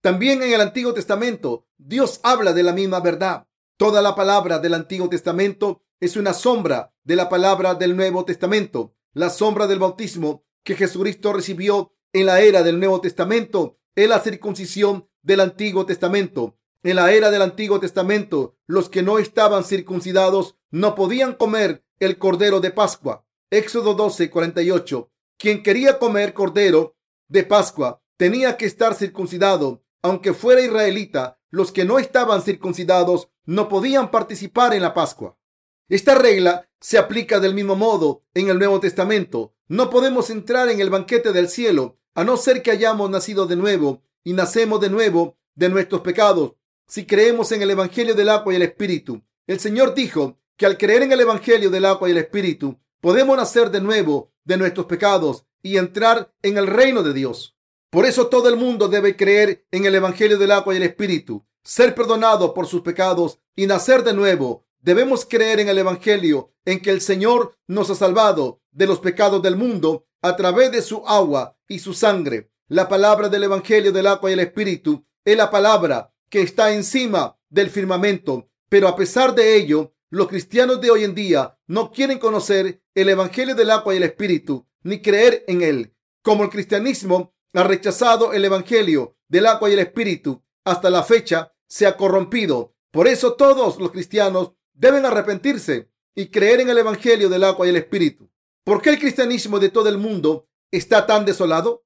También en el Antiguo Testamento, Dios habla de la misma verdad. Toda la palabra del Antiguo Testamento es una sombra de la palabra del Nuevo Testamento. La sombra del bautismo que Jesucristo recibió en la era del Nuevo Testamento es la circuncisión del Antiguo Testamento. En la era del Antiguo Testamento, los que no estaban circuncidados no podían comer el cordero de Pascua. Éxodo 12, 48. Quien quería comer cordero de Pascua tenía que estar circuncidado, aunque fuera israelita. Los que no estaban circuncidados no podían participar en la Pascua. Esta regla se aplica del mismo modo en el Nuevo Testamento. No podemos entrar en el banquete del cielo a no ser que hayamos nacido de nuevo y nacemos de nuevo de nuestros pecados. Si creemos en el Evangelio del agua y el Espíritu, el Señor dijo que al creer en el Evangelio del agua y el Espíritu, podemos nacer de nuevo de nuestros pecados y entrar en el reino de Dios. Por eso todo el mundo debe creer en el Evangelio del agua y el Espíritu ser perdonado por sus pecados y nacer de nuevo. Debemos creer en el Evangelio, en que el Señor nos ha salvado de los pecados del mundo a través de su agua y su sangre. La palabra del Evangelio del agua y el Espíritu es la palabra que está encima del firmamento. Pero a pesar de ello, los cristianos de hoy en día no quieren conocer el Evangelio del agua y el Espíritu, ni creer en él. Como el cristianismo ha rechazado el Evangelio del agua y el Espíritu hasta la fecha, se ha corrompido. Por eso todos los cristianos deben arrepentirse y creer en el Evangelio del agua y el Espíritu. ¿Por qué el cristianismo de todo el mundo está tan desolado?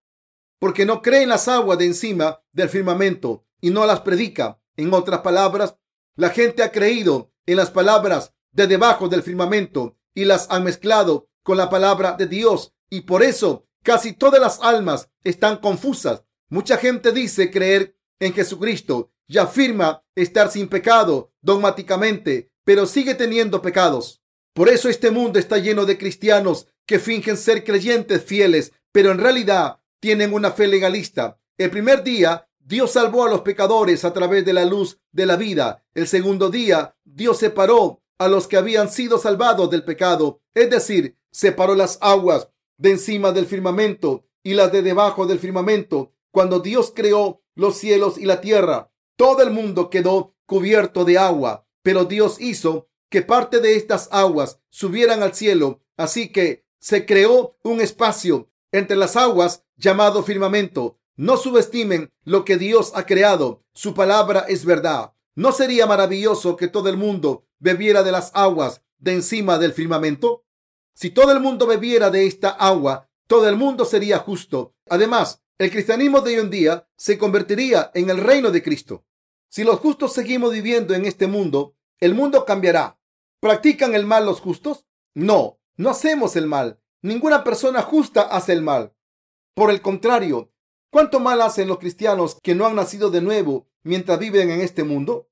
Porque no cree en las aguas de encima del firmamento y no las predica. En otras palabras, La gente ha creído en las palabras de debajo del firmamento y las han mezclado con la palabra de Dios y por eso casi todas las almas están confusas. Mucha gente dice creer en Jesucristo y afirma estar sin pecado dogmáticamente, pero sigue teniendo pecados. Por eso este mundo está lleno de cristianos que fingen ser creyentes fieles, pero en realidad tienen una fe legalista. El primer día Dios salvó a los pecadores a través de la luz de la vida. El segundo día Dios separó a los que habían sido salvados del pecado, es decir, separó las aguas de encima del firmamento y las de debajo del firmamento. Cuando Dios creó los cielos y la tierra, todo el mundo quedó cubierto de agua, pero Dios hizo que parte de estas aguas subieran al cielo, así que se creó un espacio entre las aguas llamado firmamento. No subestimen lo que Dios ha creado. Su palabra es verdad. ¿No sería maravilloso que todo el mundo bebiera de las aguas de encima del firmamento? Si todo el mundo bebiera de esta agua, todo el mundo sería justo. Además, el cristianismo de hoy en día se convertiría en el reino de Cristo. Si los justos seguimos viviendo en este mundo, el mundo cambiará. ¿Practican el mal los justos? No, no hacemos el mal. Ninguna persona justa hace el mal. Por el contrario, ¿cuánto mal hacen los cristianos que no han nacido de nuevo mientras viven en este mundo?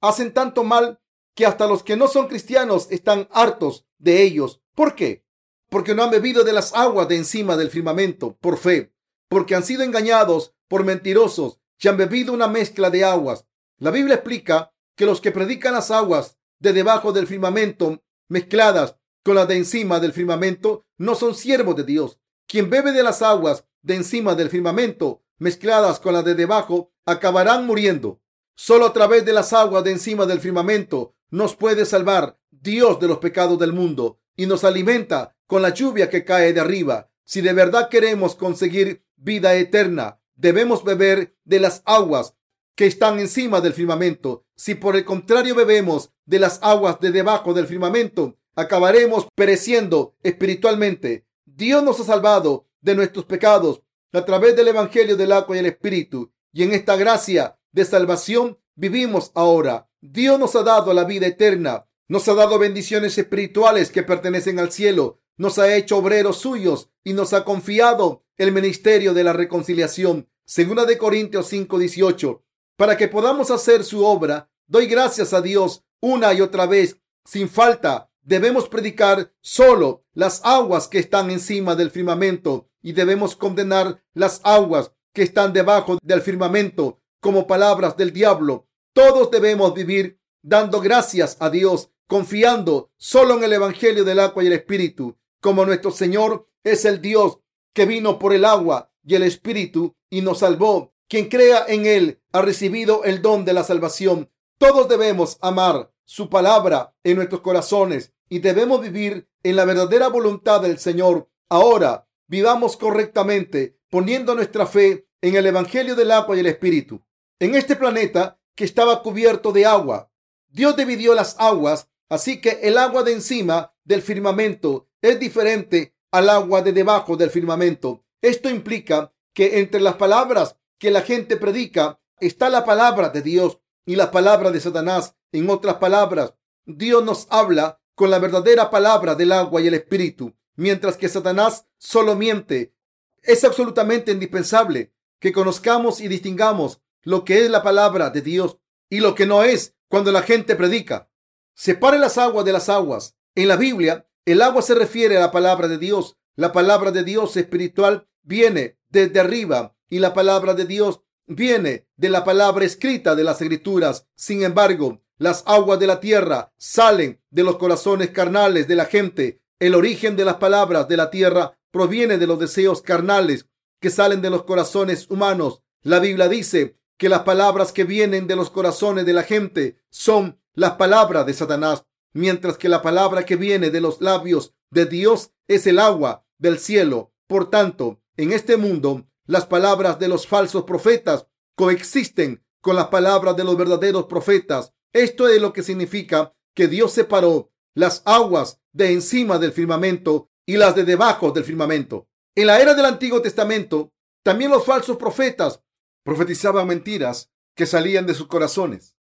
Hacen tanto mal que hasta los que no son cristianos están hartos de ellos. ¿Por qué? Porque no han bebido de las aguas de encima del firmamento por fe, porque han sido engañados por mentirosos y han bebido una mezcla de aguas. La Biblia explica que los que predican las aguas de debajo del firmamento mezcladas con las de encima del firmamento no son siervos de Dios. Quien bebe de las aguas de encima del firmamento mezcladas con las de debajo acabarán muriendo. Solo a través de las aguas de encima del firmamento nos puede salvar Dios de los pecados del mundo y nos alimenta con la lluvia que cae de arriba. Si de verdad queremos conseguir vida eterna, debemos beber de las aguas que están encima del firmamento. Si por el contrario bebemos de las aguas de debajo del firmamento, acabaremos pereciendo espiritualmente. Dios nos ha salvado de nuestros pecados a través del Evangelio del agua y el Espíritu. Y en esta gracia de salvación vivimos ahora. Dios nos ha dado la vida eterna, nos ha dado bendiciones espirituales que pertenecen al cielo, nos ha hecho obreros suyos y nos ha confiado el ministerio de la reconciliación. Segunda de Corintios 5:18. Para que podamos hacer su obra, doy gracias a Dios una y otra vez, sin falta. Debemos predicar solo las aguas que están encima del firmamento y debemos condenar las aguas que están debajo del firmamento como palabras del diablo. Todos debemos vivir dando gracias a Dios, confiando solo en el Evangelio del agua y el Espíritu, como nuestro Señor es el Dios que vino por el agua y el Espíritu y nos salvó. Quien crea en Él ha recibido el don de la salvación. Todos debemos amar su palabra en nuestros corazones y debemos vivir en la verdadera voluntad del Señor. Ahora vivamos correctamente, poniendo nuestra fe en el Evangelio del agua y el Espíritu en este planeta que estaba cubierto de agua. Dios dividió las aguas, así que el agua de encima del firmamento es diferente al agua de debajo del firmamento. Esto implica que entre las palabras que la gente predica está la palabra de Dios y la palabra de Satanás. En otras palabras, Dios nos habla con la verdadera palabra del agua y el espíritu, mientras que Satanás solo miente. Es absolutamente indispensable que conozcamos y distingamos lo que es la palabra de Dios y lo que no es cuando la gente predica. Separe las aguas de las aguas. En la Biblia, el agua se refiere a la palabra de Dios. La palabra de Dios espiritual viene desde arriba y la palabra de Dios viene de la palabra escrita de las escrituras. Sin embargo, las aguas de la tierra salen de los corazones carnales de la gente. El origen de las palabras de la tierra proviene de los deseos carnales que salen de los corazones humanos. La Biblia dice que las palabras que vienen de los corazones de la gente son las palabras de Satanás, mientras que la palabra que viene de los labios de Dios es el agua del cielo. Por tanto, en este mundo, las palabras de los falsos profetas coexisten con las palabras de los verdaderos profetas. Esto es lo que significa que Dios separó las aguas de encima del firmamento y las de debajo del firmamento. En la era del Antiguo Testamento, también los falsos profetas profetizaban mentiras que salían de sus corazones.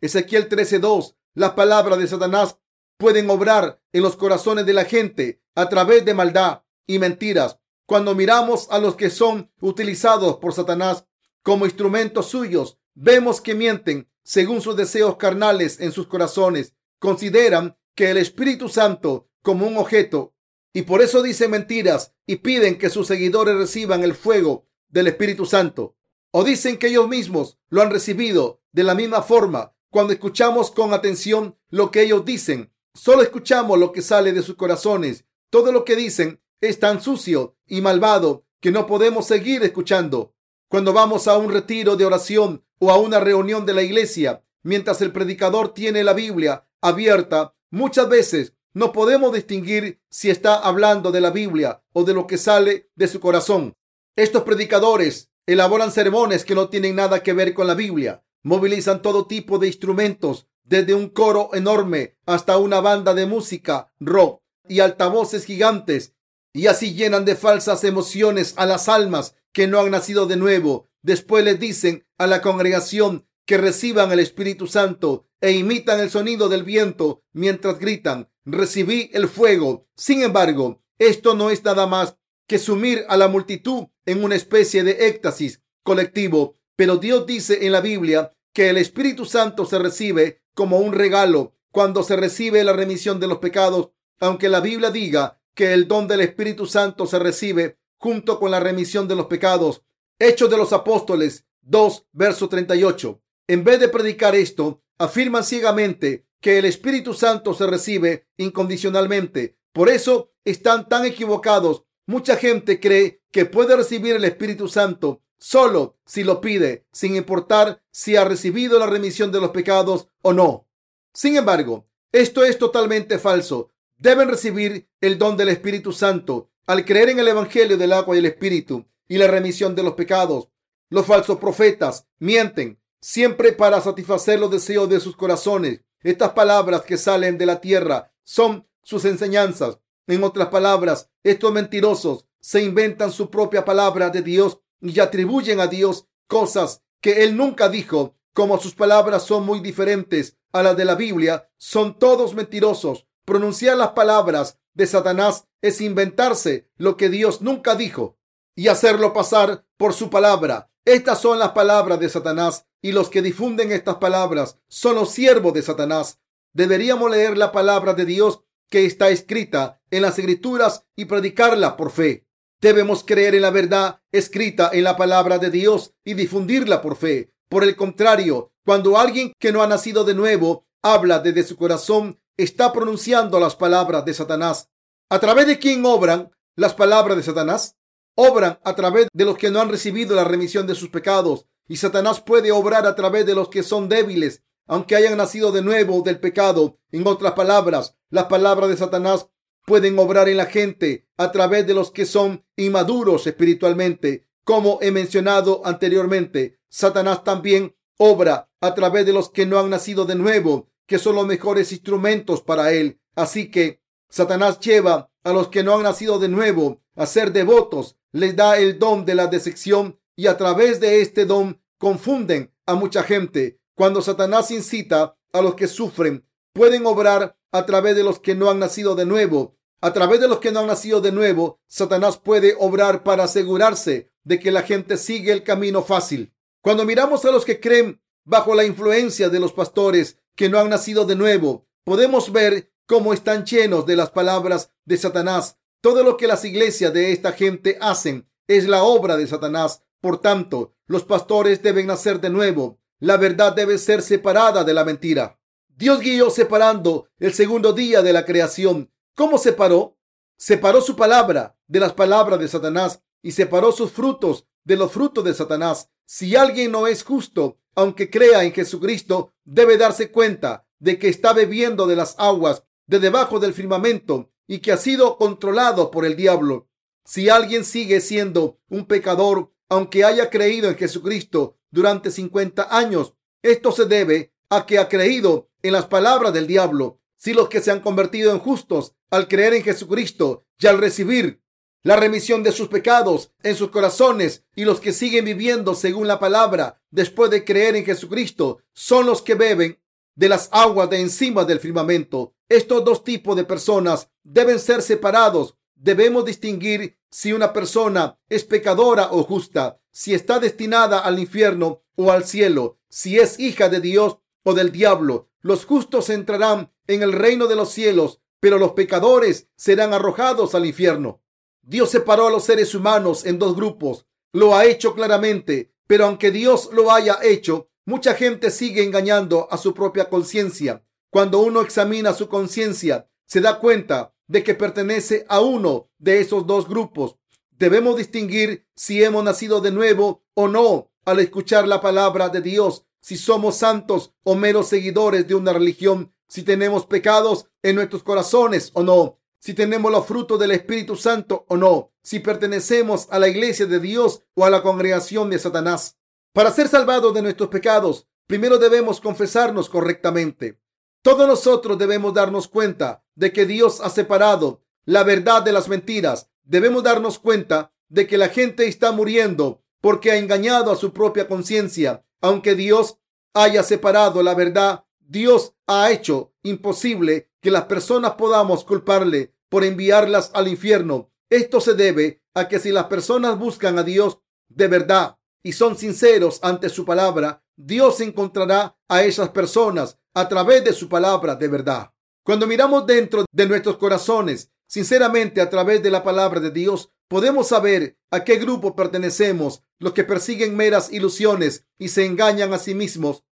Ezequiel 13:2. Las palabras de Satanás pueden obrar en los corazones de la gente a través de maldad y mentiras. Cuando miramos a los que son utilizados por Satanás como instrumentos suyos, vemos que mienten según sus deseos carnales en sus corazones. Consideran que el Espíritu Santo como un objeto y por eso dicen mentiras y piden que sus seguidores reciban el fuego del Espíritu Santo. O dicen que ellos mismos lo han recibido de la misma forma. Cuando escuchamos con atención lo que ellos dicen, solo escuchamos lo que sale de sus corazones. Todo lo que dicen es tan sucio y malvado que no podemos seguir escuchando. Cuando vamos a un retiro de oración o a una reunión de la iglesia, mientras el predicador tiene la Biblia abierta, muchas veces no podemos distinguir si está hablando de la Biblia o de lo que sale de su corazón. Estos predicadores elaboran sermones que no tienen nada que ver con la Biblia. Movilizan todo tipo de instrumentos, desde un coro enorme hasta una banda de música, rock y altavoces gigantes, y así llenan de falsas emociones a las almas que no han nacido de nuevo. Después les dicen a la congregación que reciban el Espíritu Santo e imitan el sonido del viento mientras gritan, recibí el fuego. Sin embargo, esto no es nada más que sumir a la multitud en una especie de éxtasis colectivo. Pero Dios dice en la Biblia que el Espíritu Santo se recibe como un regalo cuando se recibe la remisión de los pecados, aunque la Biblia diga que el don del Espíritu Santo se recibe junto con la remisión de los pecados. Hechos de los Apóstoles 2, verso 38. En vez de predicar esto, afirman ciegamente que el Espíritu Santo se recibe incondicionalmente. Por eso están tan equivocados. Mucha gente cree que puede recibir el Espíritu Santo solo si lo pide, sin importar si ha recibido la remisión de los pecados o no. Sin embargo, esto es totalmente falso. Deben recibir el don del Espíritu Santo al creer en el Evangelio del agua y el Espíritu y la remisión de los pecados. Los falsos profetas mienten siempre para satisfacer los deseos de sus corazones. Estas palabras que salen de la tierra son sus enseñanzas. En otras palabras, estos mentirosos se inventan su propia palabra de Dios y atribuyen a Dios cosas que Él nunca dijo. Como sus palabras son muy diferentes a las de la Biblia, son todos mentirosos. Pronunciar las palabras de Satanás es inventarse lo que Dios nunca dijo y hacerlo pasar por su palabra. Estas son las palabras de Satanás y los que difunden estas palabras son los siervos de Satanás. Deberíamos leer la palabra de Dios que está escrita en las escrituras y predicarla por fe. Debemos creer en la verdad escrita en la palabra de Dios y difundirla por fe. Por el contrario, cuando alguien que no ha nacido de nuevo habla desde su corazón, está pronunciando las palabras de Satanás. ¿A través de quién obran las palabras de Satanás? Obran a través de los que no han recibido la remisión de sus pecados y Satanás puede obrar a través de los que son débiles, aunque hayan nacido de nuevo del pecado. En otras palabras, las palabras de Satanás pueden obrar en la gente a través de los que son inmaduros espiritualmente. Como he mencionado anteriormente, Satanás también obra a través de los que no han nacido de nuevo, que son los mejores instrumentos para él. Así que Satanás lleva a los que no han nacido de nuevo a ser devotos, les da el don de la decepción y a través de este don confunden a mucha gente. Cuando Satanás incita a los que sufren, pueden obrar a través de los que no han nacido de nuevo. A través de los que no han nacido de nuevo, Satanás puede obrar para asegurarse de que la gente sigue el camino fácil. Cuando miramos a los que creen bajo la influencia de los pastores que no han nacido de nuevo, podemos ver cómo están llenos de las palabras de Satanás. Todo lo que las iglesias de esta gente hacen es la obra de Satanás. Por tanto, los pastores deben nacer de nuevo. La verdad debe ser separada de la mentira. Dios guió separando el segundo día de la creación. ¿Cómo separó? Separó su palabra de las palabras de Satanás y separó sus frutos de los frutos de Satanás. Si alguien no es justo, aunque crea en Jesucristo, debe darse cuenta de que está bebiendo de las aguas de debajo del firmamento y que ha sido controlado por el diablo. Si alguien sigue siendo un pecador aunque haya creído en Jesucristo durante 50 años. Esto se debe a que ha creído en las palabras del diablo. Si los que se han convertido en justos al creer en Jesucristo y al recibir la remisión de sus pecados en sus corazones y los que siguen viviendo según la palabra después de creer en Jesucristo son los que beben de las aguas de encima del firmamento. Estos dos tipos de personas deben ser separados. Debemos distinguir si una persona es pecadora o justa, si está destinada al infierno o al cielo, si es hija de Dios o del diablo. Los justos entrarán en el reino de los cielos, pero los pecadores serán arrojados al infierno. Dios separó a los seres humanos en dos grupos. Lo ha hecho claramente, pero aunque Dios lo haya hecho, mucha gente sigue engañando a su propia conciencia. Cuando uno examina su conciencia, se da cuenta de que pertenece a uno de esos dos grupos. Debemos distinguir si hemos nacido de nuevo o no al escuchar la palabra de Dios, si somos santos o meros seguidores de una religión, si tenemos pecados en nuestros corazones o no, si tenemos los frutos del Espíritu Santo o no, si pertenecemos a la iglesia de Dios o a la congregación de Satanás. Para ser salvados de nuestros pecados, primero debemos confesarnos correctamente. Todos nosotros debemos darnos cuenta de que Dios ha separado la verdad de las mentiras. Debemos darnos cuenta de que la gente está muriendo porque ha engañado a su propia conciencia. Aunque Dios haya separado la verdad, Dios ha hecho imposible que las personas podamos culparle por enviarlas al infierno. Esto se debe a que si las personas buscan a Dios de verdad y son sinceros ante su palabra, Dios encontrará a esas personas a través de su palabra de verdad. Cuando miramos dentro de nuestros corazones, sinceramente a través de la palabra de Dios, podemos saber a qué grupo pertenecemos, los que persiguen meras ilusiones y se engañan a sí mismos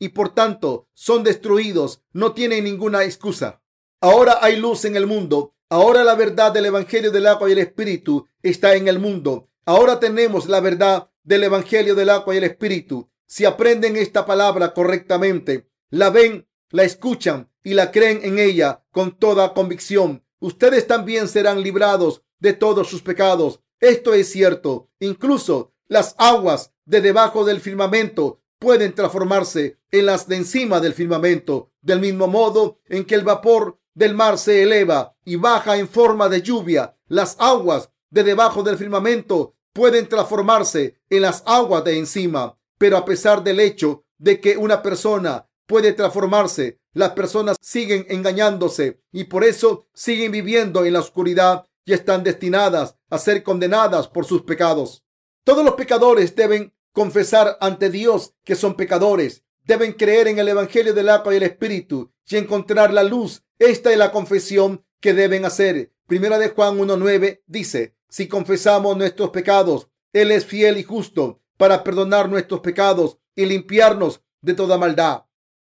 y por tanto son destruidos, no tienen ninguna excusa. Ahora hay luz en el mundo. Ahora la verdad del Evangelio del agua y el Espíritu está en el mundo. Ahora tenemos la verdad del Evangelio del agua y el Espíritu. Si aprenden esta palabra correctamente, la ven, la escuchan y la creen en ella con toda convicción, ustedes también serán librados de todos sus pecados. Esto es cierto. Incluso las aguas de debajo del firmamento pueden transformarse en las de encima del firmamento, del mismo modo en que el vapor del mar se eleva y baja en forma de lluvia. Las aguas de debajo del firmamento pueden transformarse en las aguas de encima, pero a pesar del hecho de que una persona puede transformarse, las personas siguen engañándose y por eso siguen viviendo en la oscuridad y están destinadas a ser condenadas por sus pecados. Todos los pecadores deben confesar ante Dios que son pecadores. Deben creer en el Evangelio del agua y el Espíritu y encontrar la luz. Esta es la confesión que deben hacer. Primera de Juan 1.9 dice, si confesamos nuestros pecados, Él es fiel y justo para perdonar nuestros pecados y limpiarnos de toda maldad.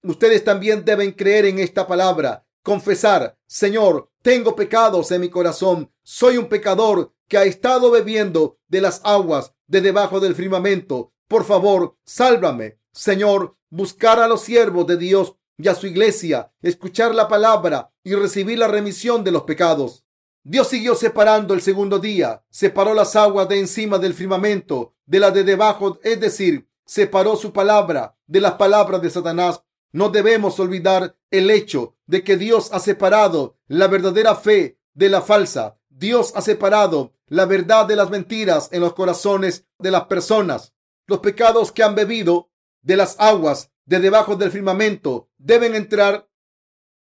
Ustedes también deben creer en esta palabra, confesar, Señor, tengo pecados en mi corazón, soy un pecador que ha estado bebiendo de las aguas de debajo del firmamento. Por favor, sálvame. Señor, buscar a los siervos de Dios y a su iglesia, escuchar la palabra y recibir la remisión de los pecados. Dios siguió separando el segundo día, separó las aguas de encima del firmamento de las de debajo, es decir, separó su palabra de las palabras de Satanás. No debemos olvidar el hecho de que Dios ha separado la verdadera fe de la falsa. Dios ha separado la verdad de las mentiras en los corazones de las personas. Los pecados que han bebido de las aguas de debajo del firmamento deben entrar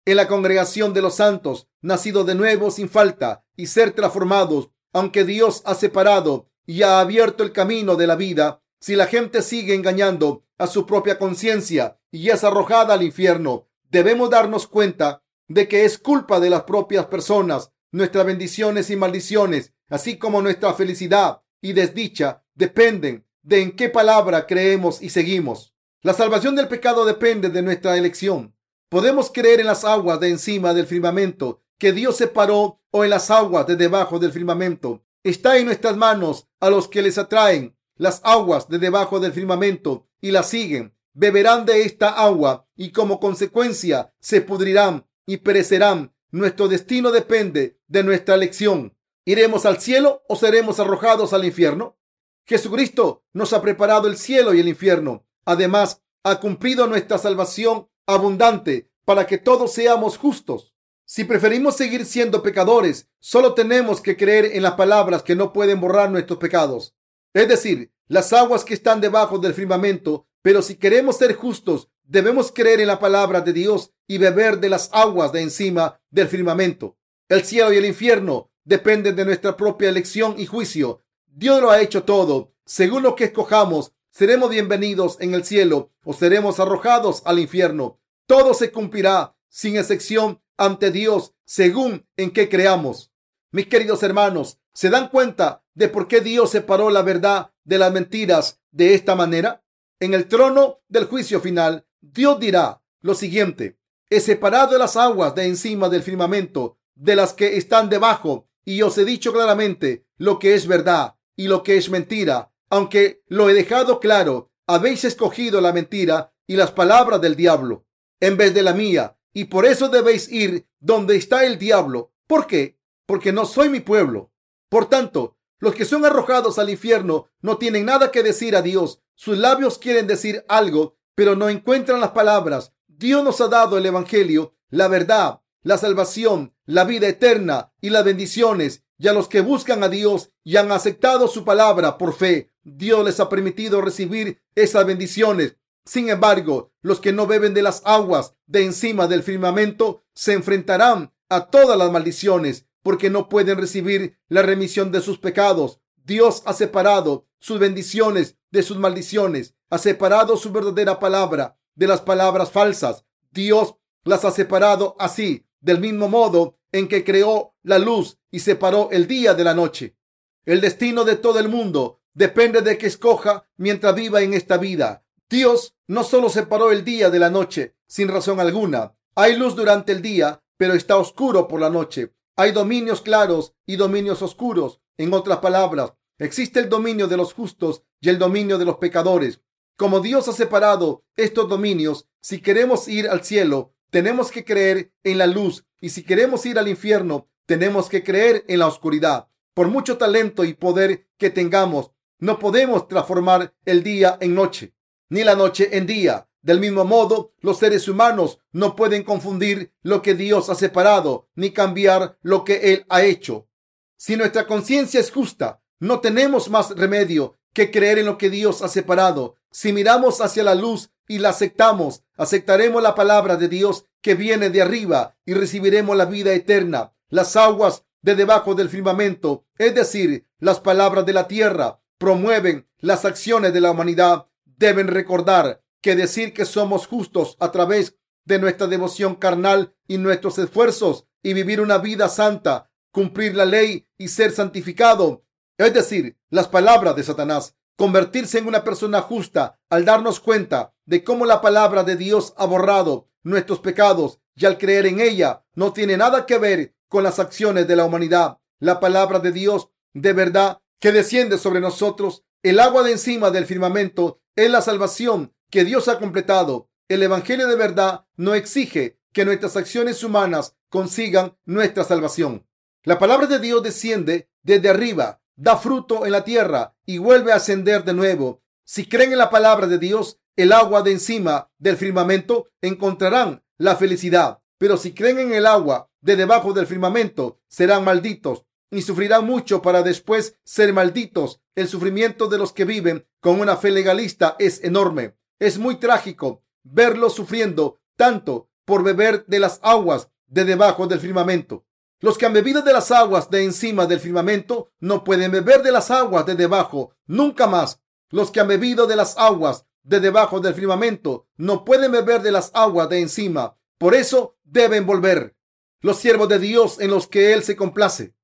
en la congregación de los santos, nacidos de nuevo sin falta y ser transformados. Aunque Dios ha separado y ha abierto el camino de la vida, si la gente sigue engañando a su propia conciencia y es arrojada al infierno, debemos darnos cuenta de que es culpa de las propias personas. Nuestras bendiciones y maldiciones así como nuestra felicidad y desdicha dependen de en qué palabra creemos y seguimos. La salvación del pecado depende de nuestra elección. Podemos creer en las aguas de encima del firmamento que Dios separó o en las aguas de debajo del firmamento. Está en nuestras manos a los que les atraen las aguas de debajo del firmamento y las siguen. Beberán de esta agua y como consecuencia se pudrirán y perecerán. Nuestro destino depende de nuestra elección. ¿Iremos al cielo o seremos arrojados al infierno? Jesucristo nos ha preparado el cielo y el infierno. Además, ha cumplido nuestra salvación abundante para que todos seamos justos. Si preferimos seguir siendo pecadores, solo tenemos que creer en las palabras que no pueden borrar nuestros pecados. Es decir, las aguas que están debajo del firmamento. Pero si queremos ser justos, Debemos creer en la palabra de Dios y beber de las aguas de encima del firmamento. El cielo y el infierno dependen de nuestra propia elección y juicio. Dios lo ha hecho todo. Según lo que escojamos, seremos bienvenidos en el cielo o seremos arrojados al infierno. Todo se cumplirá sin excepción ante Dios según en qué creamos. Mis queridos hermanos, ¿se dan cuenta de por qué Dios separó la verdad de las mentiras de esta manera? En el trono del juicio final, Dios dirá lo siguiente, he separado las aguas de encima del firmamento de las que están debajo y os he dicho claramente lo que es verdad y lo que es mentira, aunque lo he dejado claro, habéis escogido la mentira y las palabras del diablo en vez de la mía y por eso debéis ir donde está el diablo. ¿Por qué? Porque no soy mi pueblo. Por tanto, los que son arrojados al infierno no tienen nada que decir a Dios. Sus labios quieren decir algo, pero no encuentran las palabras. Dios nos ha dado el Evangelio, la verdad, la salvación, la vida eterna y las bendiciones. Y a los que buscan a Dios y han aceptado su palabra por fe, Dios les ha permitido recibir esas bendiciones. Sin embargo, los que no beben de las aguas de encima del firmamento se enfrentarán a todas las maldiciones porque no pueden recibir la remisión de sus pecados. Dios ha separado sus bendiciones de sus maldiciones, ha separado su verdadera palabra de las palabras falsas. Dios las ha separado así, del mismo modo en que creó la luz y separó el día de la noche. El destino de todo el mundo depende de que escoja mientras viva en esta vida. Dios no solo separó el día de la noche sin razón alguna. Hay luz durante el día, pero está oscuro por la noche. Hay dominios claros y dominios oscuros. En otras palabras, existe el dominio de los justos y el dominio de los pecadores. Como Dios ha separado estos dominios, si queremos ir al cielo, tenemos que creer en la luz y si queremos ir al infierno, tenemos que creer en la oscuridad. Por mucho talento y poder que tengamos, no podemos transformar el día en noche ni la noche en día. Del mismo modo, los seres humanos no pueden confundir lo que Dios ha separado ni cambiar lo que Él ha hecho. Si nuestra conciencia es justa, no tenemos más remedio que creer en lo que Dios ha separado. Si miramos hacia la luz y la aceptamos, aceptaremos la palabra de Dios que viene de arriba y recibiremos la vida eterna. Las aguas de debajo del firmamento, es decir, las palabras de la tierra, promueven las acciones de la humanidad. Deben recordar que decir que somos justos a través de nuestra devoción carnal y nuestros esfuerzos y vivir una vida santa, cumplir la ley y ser santificado, es decir, las palabras de Satanás, convertirse en una persona justa al darnos cuenta de cómo la palabra de Dios ha borrado nuestros pecados y al creer en ella no tiene nada que ver con las acciones de la humanidad. La palabra de Dios de verdad que desciende sobre nosotros, el agua de encima del firmamento es la salvación que Dios ha completado. El Evangelio de verdad no exige que nuestras acciones humanas consigan nuestra salvación. La palabra de Dios desciende desde arriba, da fruto en la tierra y vuelve a ascender de nuevo. Si creen en la palabra de Dios, el agua de encima del firmamento, encontrarán la felicidad. Pero si creen en el agua de debajo del firmamento, serán malditos y sufrirán mucho para después ser malditos. El sufrimiento de los que viven con una fe legalista es enorme. Es muy trágico verlos sufriendo tanto por beber de las aguas de debajo del firmamento. Los que han bebido de las aguas de encima del firmamento no pueden beber de las aguas de debajo nunca más. Los que han bebido de las aguas de debajo del firmamento no pueden beber de las aguas de encima. Por eso deben volver. Los siervos de Dios en los que Él se complace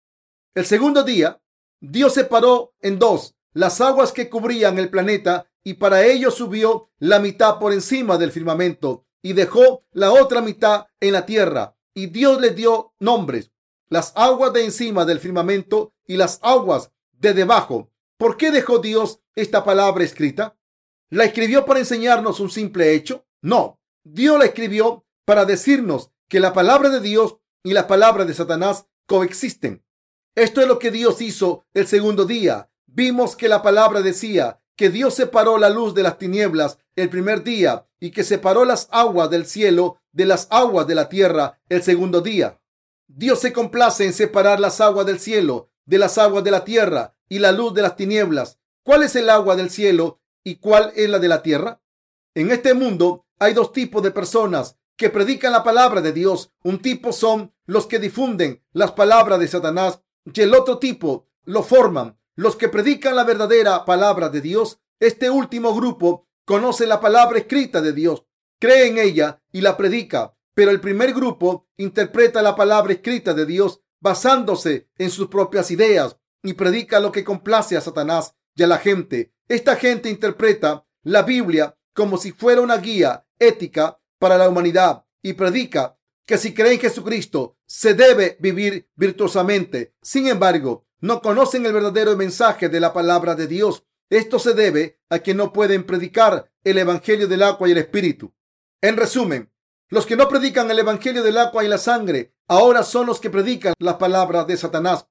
el segundo día, Dios separó en dos las aguas que cubrían el planeta y para ello subió la mitad por encima del firmamento y dejó la otra mitad en la tierra. Y Dios le dio nombres, las aguas de encima del firmamento y las aguas de debajo. ¿Por qué dejó Dios esta palabra escrita? ¿La escribió para enseñarnos un simple hecho? No, Dios la escribió para decirnos que la palabra de Dios y la palabra de Satanás coexisten. Esto es lo que Dios hizo el segundo día. Vimos que la palabra decía que Dios separó la luz de las tinieblas el primer día y que separó las aguas del cielo de las aguas de la tierra el segundo día. Dios se complace en separar las aguas del cielo de las aguas de la tierra y la luz de las tinieblas. ¿Cuál es el agua del cielo y cuál es la de la tierra? En este mundo hay dos tipos de personas que predican la palabra de Dios. Un tipo son los que difunden las palabras de Satanás y el otro tipo lo forman los que predican la verdadera palabra de Dios. Este último grupo conoce la palabra escrita de Dios, cree en ella y la predica. Pero el primer grupo interpreta la palabra escrita de Dios basándose en sus propias ideas y predica lo que complace a Satanás y a la gente. Esta gente interpreta la Biblia como si fuera una guía ética para la humanidad y predica que si cree en Jesucristo se debe vivir virtuosamente. Sin embargo, no conocen el verdadero mensaje de la palabra de Dios. Esto se debe a que no pueden predicar el Evangelio del agua y el Espíritu. En resumen, los que no predican el Evangelio del agua y la sangre ahora son los que predican las palabras de Satanás.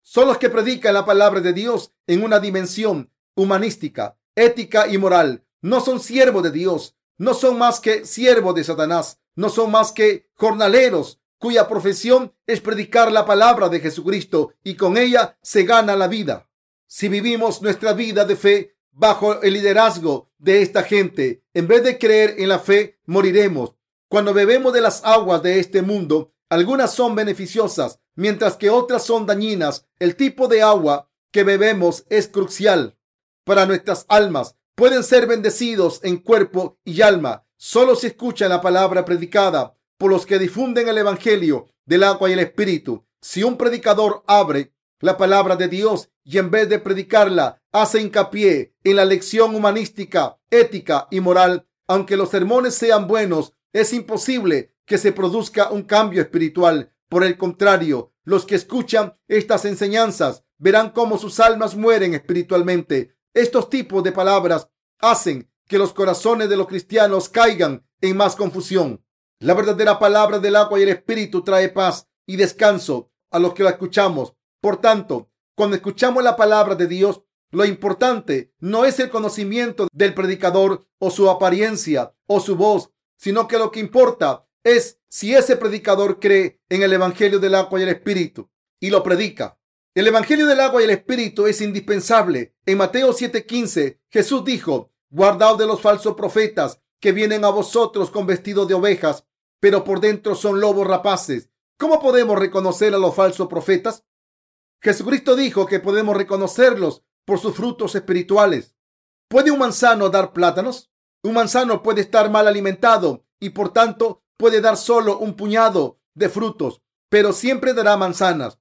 Son los que predican la palabra de Dios en una dimensión humanística, ética y moral. No son siervos de Dios, no son más que siervos de Satanás, no son más que jornaleros cuya profesión es predicar la palabra de Jesucristo y con ella se gana la vida. Si vivimos nuestra vida de fe bajo el liderazgo de esta gente, en vez de creer en la fe, moriremos. Cuando bebemos de las aguas de este mundo, algunas son beneficiosas, mientras que otras son dañinas. El tipo de agua que bebemos es crucial para nuestras almas. Pueden ser bendecidos en cuerpo y alma solo si escuchan la palabra predicada por los que difunden el Evangelio del agua y el Espíritu. Si un predicador abre la palabra de Dios y en vez de predicarla hace hincapié en la lección humanística, ética y moral, aunque los sermones sean buenos, es imposible que se produzca un cambio espiritual. Por el contrario, los que escuchan estas enseñanzas verán cómo sus almas mueren espiritualmente. Estos tipos de palabras hacen que los corazones de los cristianos caigan en más confusión. La verdadera palabra del agua y el espíritu trae paz y descanso a los que la escuchamos. Por tanto, cuando escuchamos la palabra de Dios, lo importante no es el conocimiento del predicador o su apariencia o su voz, sino que lo que importa es si ese predicador cree en el Evangelio del agua y el Espíritu y lo predica. El Evangelio del agua y el Espíritu es indispensable. En Mateo 7:15 Jesús dijo, guardaos de los falsos profetas que vienen a vosotros con vestidos de ovejas, pero por dentro son lobos rapaces. ¿Cómo podemos reconocer a los falsos profetas? Jesucristo dijo que podemos reconocerlos por sus frutos espirituales. ¿Puede un manzano dar plátanos? Un manzano puede estar mal alimentado y por tanto puede dar solo un puñado de frutos, pero siempre dará manzanas.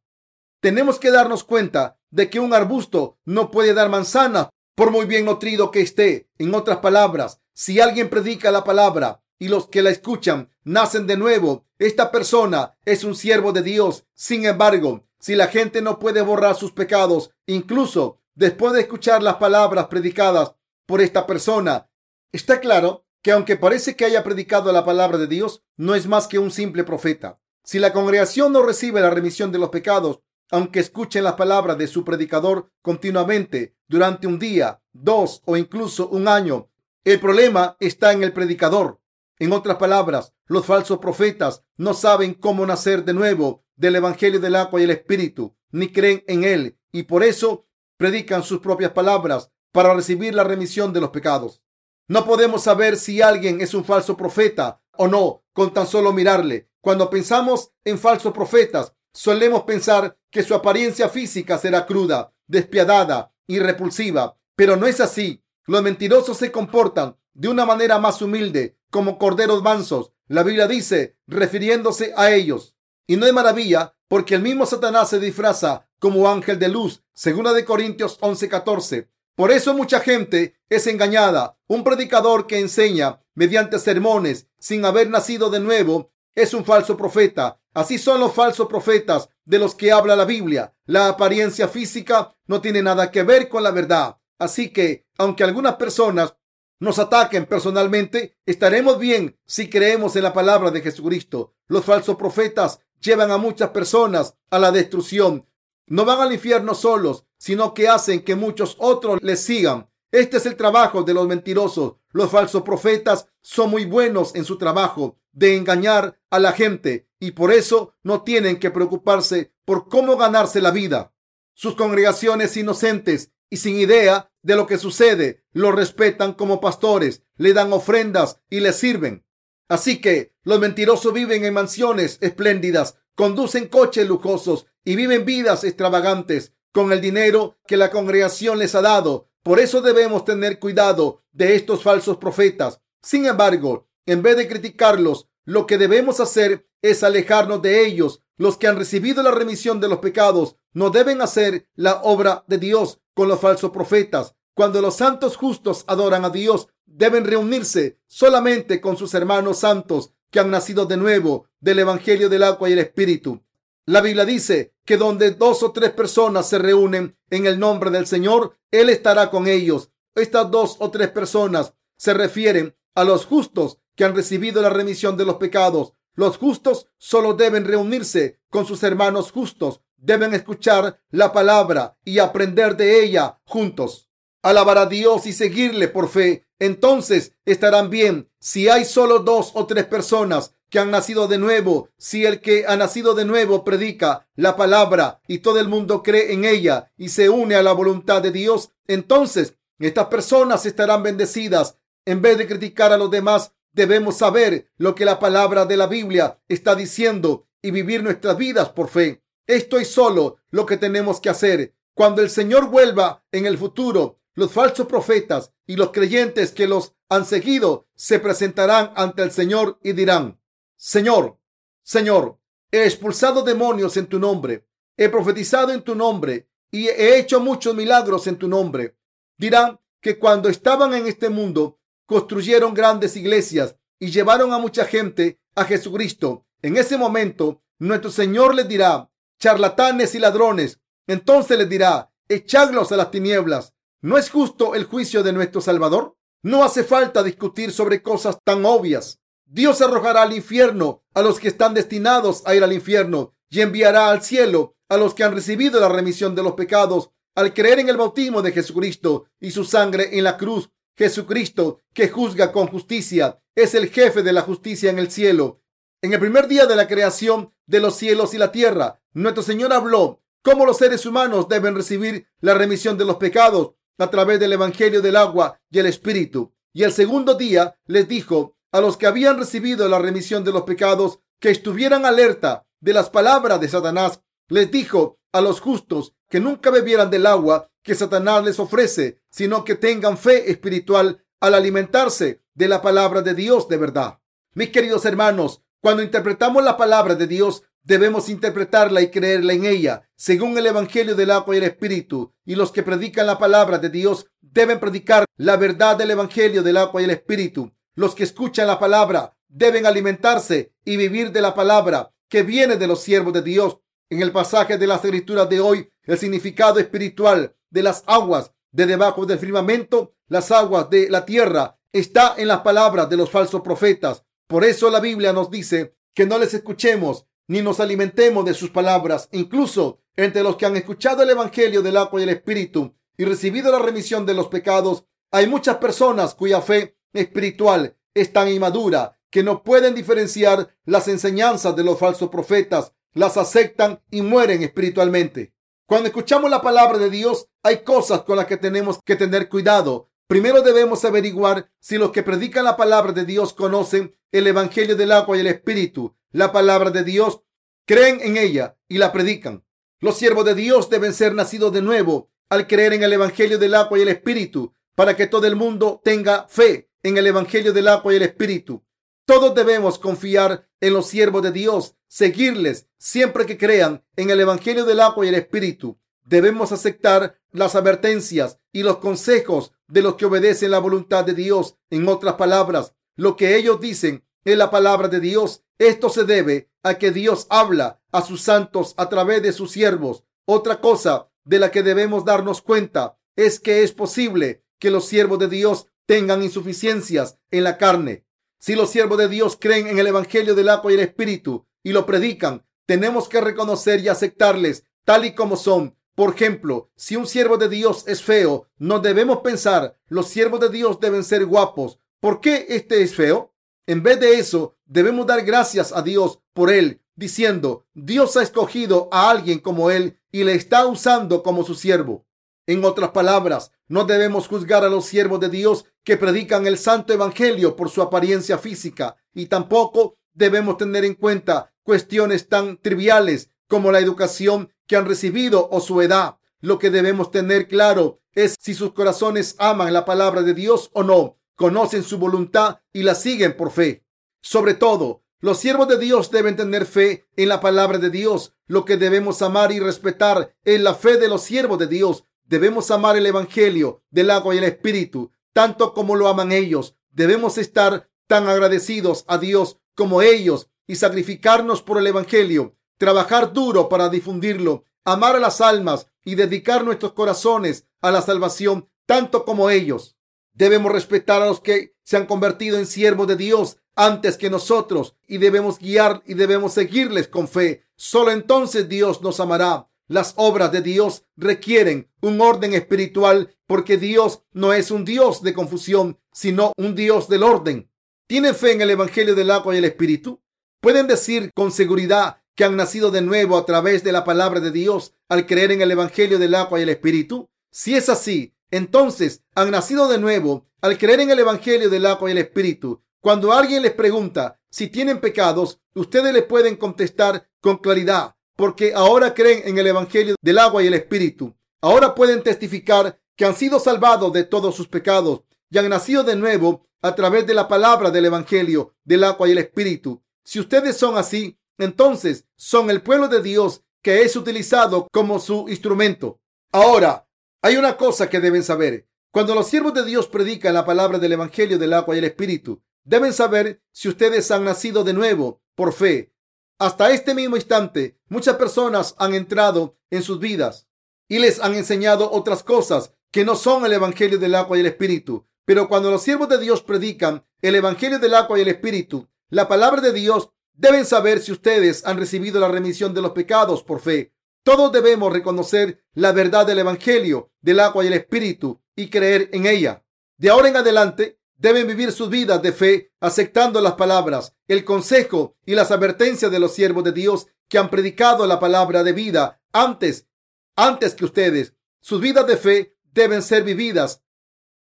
Tenemos que darnos cuenta de que un arbusto no puede dar manzanas por muy bien nutrido que esté. En otras palabras, si alguien predica la palabra y los que la escuchan nacen de nuevo, esta persona es un siervo de Dios. Sin embargo, si la gente no puede borrar sus pecados, incluso después de escuchar las palabras predicadas por esta persona, está claro que aunque parece que haya predicado la palabra de Dios, no es más que un simple profeta. Si la congregación no recibe la remisión de los pecados, aunque escuchen las palabras de su predicador continuamente durante un día, dos o incluso un año, el problema está en el predicador. En otras palabras, los falsos profetas no saben cómo nacer de nuevo del Evangelio del agua y el Espíritu, ni creen en él, y por eso predican sus propias palabras para recibir la remisión de los pecados. No podemos saber si alguien es un falso profeta o no con tan solo mirarle. Cuando pensamos en falsos profetas, solemos pensar que su apariencia física será cruda, despiadada y repulsiva, pero no es así. Los mentirosos se comportan de una manera más humilde, como corderos mansos. La Biblia dice, refiriéndose a ellos. Y no es maravilla, porque el mismo Satanás se disfraza como ángel de luz, segunda de Corintios 11:14. Por eso mucha gente es engañada. Un predicador que enseña mediante sermones sin haber nacido de nuevo es un falso profeta. Así son los falsos profetas de los que habla la Biblia. La apariencia física no tiene nada que ver con la verdad. Así que, aunque algunas personas nos ataquen personalmente, estaremos bien si creemos en la palabra de Jesucristo. Los falsos profetas llevan a muchas personas a la destrucción. No van al infierno solos, sino que hacen que muchos otros les sigan. Este es el trabajo de los mentirosos. Los falsos profetas son muy buenos en su trabajo de engañar a la gente y por eso no tienen que preocuparse por cómo ganarse la vida. Sus congregaciones inocentes y sin idea de lo que sucede, lo respetan como pastores, le dan ofrendas y le sirven. Así que los mentirosos viven en mansiones espléndidas, conducen coches lujosos y viven vidas extravagantes con el dinero que la congregación les ha dado. Por eso debemos tener cuidado de estos falsos profetas. Sin embargo, en vez de criticarlos, lo que debemos hacer es alejarnos de ellos. Los que han recibido la remisión de los pecados no deben hacer la obra de Dios con los falsos profetas. Cuando los santos justos adoran a Dios, deben reunirse solamente con sus hermanos santos que han nacido de nuevo del Evangelio del agua y el Espíritu. La Biblia dice que donde dos o tres personas se reúnen en el nombre del Señor, Él estará con ellos. Estas dos o tres personas se refieren a los justos que han recibido la remisión de los pecados. Los justos solo deben reunirse con sus hermanos justos, deben escuchar la palabra y aprender de ella juntos. Alabar a Dios y seguirle por fe. Entonces estarán bien si hay solo dos o tres personas que han nacido de nuevo, si el que ha nacido de nuevo predica la palabra y todo el mundo cree en ella y se une a la voluntad de Dios, entonces estas personas estarán bendecidas. En vez de criticar a los demás, debemos saber lo que la palabra de la Biblia está diciendo y vivir nuestras vidas por fe. Esto es solo lo que tenemos que hacer. Cuando el Señor vuelva en el futuro, los falsos profetas y los creyentes que los han seguido se presentarán ante el Señor y dirán, Señor, Señor, he expulsado demonios en tu nombre, he profetizado en tu nombre y he hecho muchos milagros en tu nombre. Dirán que cuando estaban en este mundo construyeron grandes iglesias y llevaron a mucha gente a Jesucristo. En ese momento, nuestro Señor les dirá, charlatanes y ladrones. Entonces les dirá, echadlos a las tinieblas. ¿No es justo el juicio de nuestro Salvador? No hace falta discutir sobre cosas tan obvias. Dios arrojará al infierno a los que están destinados a ir al infierno y enviará al cielo a los que han recibido la remisión de los pecados al creer en el bautismo de Jesucristo y su sangre en la cruz. Jesucristo, que juzga con justicia, es el jefe de la justicia en el cielo. En el primer día de la creación de los cielos y la tierra, nuestro Señor habló cómo los seres humanos deben recibir la remisión de los pecados a través del Evangelio del agua y el Espíritu. Y el segundo día les dijo a los que habían recibido la remisión de los pecados que estuvieran alerta de las palabras de Satanás. Les dijo a los justos que nunca bebieran del agua que Satanás les ofrece, sino que tengan fe espiritual al alimentarse de la palabra de Dios de verdad. Mis queridos hermanos, cuando interpretamos la palabra de Dios, debemos interpretarla y creerla en ella, según el Evangelio del agua y el Espíritu. Y los que predican la palabra de Dios deben predicar la verdad del Evangelio del agua y el Espíritu. Los que escuchan la palabra deben alimentarse y vivir de la palabra que viene de los siervos de Dios. En el pasaje de las escrituras de hoy, el significado espiritual de las aguas de debajo del firmamento, las aguas de la tierra, está en las palabras de los falsos profetas. Por eso la Biblia nos dice que no les escuchemos ni nos alimentemos de sus palabras. Incluso entre los que han escuchado el Evangelio del agua y el Espíritu y recibido la remisión de los pecados, hay muchas personas cuya fe espiritual es tan inmadura que no pueden diferenciar las enseñanzas de los falsos profetas, las aceptan y mueren espiritualmente. Cuando escuchamos la palabra de Dios, hay cosas con las que tenemos que tener cuidado. Primero debemos averiguar si los que predican la palabra de Dios conocen el Evangelio del agua y el Espíritu. La palabra de Dios, creen en ella y la predican. Los siervos de Dios deben ser nacidos de nuevo al creer en el Evangelio del agua y el Espíritu para que todo el mundo tenga fe en el Evangelio del agua y el Espíritu. Todos debemos confiar en los siervos de Dios, seguirles siempre que crean en el Evangelio del agua y el Espíritu. Debemos aceptar las advertencias y los consejos de los que obedecen la voluntad de Dios. En otras palabras, lo que ellos dicen es la palabra de Dios. Esto se debe a que Dios habla a sus santos a través de sus siervos. Otra cosa de la que debemos darnos cuenta es que es posible que los siervos de Dios tengan insuficiencias en la carne. Si los siervos de Dios creen en el Evangelio del agua y el Espíritu y lo predican, tenemos que reconocer y aceptarles tal y como son. Por ejemplo, si un siervo de Dios es feo, no debemos pensar, los siervos de Dios deben ser guapos. ¿Por qué este es feo? En vez de eso, debemos dar gracias a Dios por él, diciendo, Dios ha escogido a alguien como él y le está usando como su siervo. En otras palabras, no debemos juzgar a los siervos de Dios que predican el santo evangelio por su apariencia física y tampoco debemos tener en cuenta cuestiones tan triviales como la educación que han recibido o su edad. Lo que debemos tener claro es si sus corazones aman la palabra de Dios o no, conocen su voluntad y la siguen por fe. Sobre todo, los siervos de Dios deben tener fe en la palabra de Dios. Lo que debemos amar y respetar es la fe de los siervos de Dios. Debemos amar el Evangelio del agua y el Espíritu, tanto como lo aman ellos. Debemos estar tan agradecidos a Dios como ellos y sacrificarnos por el Evangelio, trabajar duro para difundirlo, amar a las almas y dedicar nuestros corazones a la salvación, tanto como ellos. Debemos respetar a los que se han convertido en siervos de Dios antes que nosotros y debemos guiar y debemos seguirles con fe. Solo entonces Dios nos amará. Las obras de Dios requieren un orden espiritual porque Dios no es un Dios de confusión, sino un Dios del orden. ¿Tienen fe en el Evangelio del agua y el Espíritu? Pueden decir con seguridad que han nacido de nuevo a través de la palabra de Dios al creer en el Evangelio del agua y el Espíritu. Si es así, entonces han nacido de nuevo al creer en el Evangelio del agua y el Espíritu. Cuando alguien les pregunta si tienen pecados, ustedes les pueden contestar con claridad, porque ahora creen en el Evangelio del agua y el Espíritu. Ahora pueden testificar que han sido salvados de todos sus pecados y han nacido de nuevo a través de la palabra del Evangelio del agua y el Espíritu. Si ustedes son así, entonces son el pueblo de Dios que es utilizado como su instrumento. Ahora, hay una cosa que deben saber. Cuando los siervos de Dios predican la palabra del Evangelio del agua y el Espíritu, Deben saber si ustedes han nacido de nuevo por fe. Hasta este mismo instante, muchas personas han entrado en sus vidas y les han enseñado otras cosas que no son el Evangelio del agua y el Espíritu. Pero cuando los siervos de Dios predican el Evangelio del agua y el Espíritu, la palabra de Dios, deben saber si ustedes han recibido la remisión de los pecados por fe. Todos debemos reconocer la verdad del Evangelio del agua y el Espíritu y creer en ella. De ahora en adelante, deben vivir sus vidas de fe aceptando las palabras, el consejo y las advertencias de los siervos de Dios que han predicado la palabra de vida antes, antes que ustedes. Sus vidas de fe deben ser vividas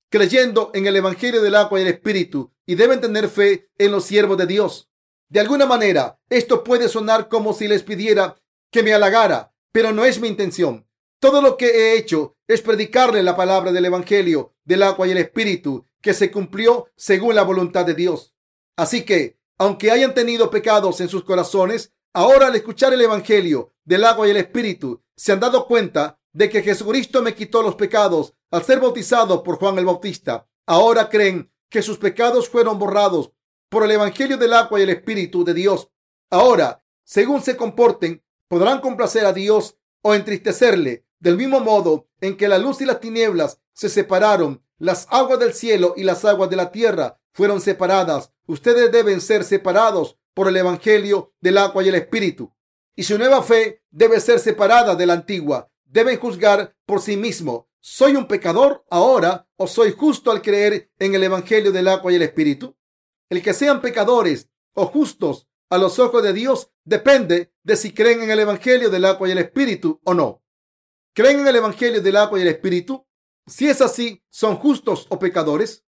creyendo en el Evangelio del agua y el Espíritu y deben tener fe en los siervos de Dios. De alguna manera, esto puede sonar como si les pidiera que me halagara, pero no es mi intención. Todo lo que he hecho es predicarle la palabra del Evangelio del agua y el Espíritu que se cumplió según la voluntad de Dios. Así que, aunque hayan tenido pecados en sus corazones, ahora al escuchar el Evangelio del agua y el Espíritu, se han dado cuenta de que Jesucristo me quitó los pecados al ser bautizado por Juan el Bautista. Ahora creen que sus pecados fueron borrados por el Evangelio del agua y el Espíritu de Dios. Ahora, según se comporten, podrán complacer a Dios o entristecerle, del mismo modo en que la luz y las tinieblas se separaron las aguas del cielo y las aguas de la tierra fueron separadas. Ustedes deben ser separados por el Evangelio del agua y el Espíritu. Y su nueva fe debe ser separada de la antigua. Deben juzgar por sí mismo. ¿Soy un pecador ahora o soy justo al creer en el Evangelio del agua y el Espíritu? El que sean pecadores o justos a los ojos de Dios depende de si creen en el Evangelio del agua y el Espíritu o no. ¿Creen en el Evangelio del agua y el Espíritu? Si es así, ¿son justos o pecadores?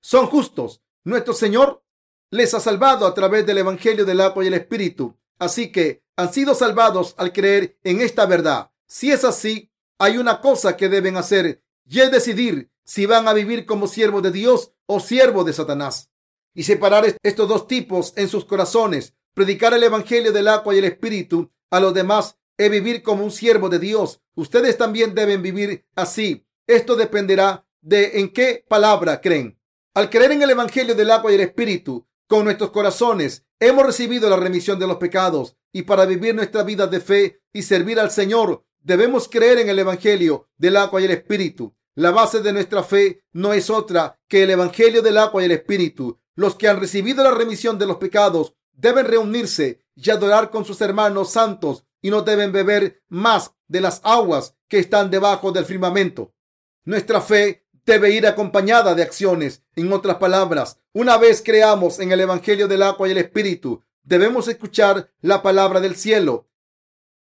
Son justos. Nuestro Señor les ha salvado a través del Evangelio del agua y el Espíritu. Así que han sido salvados al creer en esta verdad. Si es así, hay una cosa que deben hacer y es decidir si van a vivir como siervos de Dios o siervos de Satanás. Y separar estos dos tipos en sus corazones, predicar el Evangelio del agua y el Espíritu a los demás es vivir como un siervo de Dios. Ustedes también deben vivir así esto dependerá de en qué palabra creen. Al creer en el Evangelio del agua y el Espíritu con nuestros corazones, hemos recibido la remisión de los pecados y para vivir nuestra vida de fe y servir al Señor, debemos creer en el Evangelio del agua y el Espíritu. La base de nuestra fe no es otra que el Evangelio del agua y el Espíritu. Los que han recibido la remisión de los pecados deben reunirse y adorar con sus hermanos santos y no deben beber más de las aguas que están debajo del firmamento. Nuestra fe debe ir acompañada de acciones. En otras palabras, una vez creamos en el Evangelio del agua y el Espíritu, debemos escuchar la palabra del cielo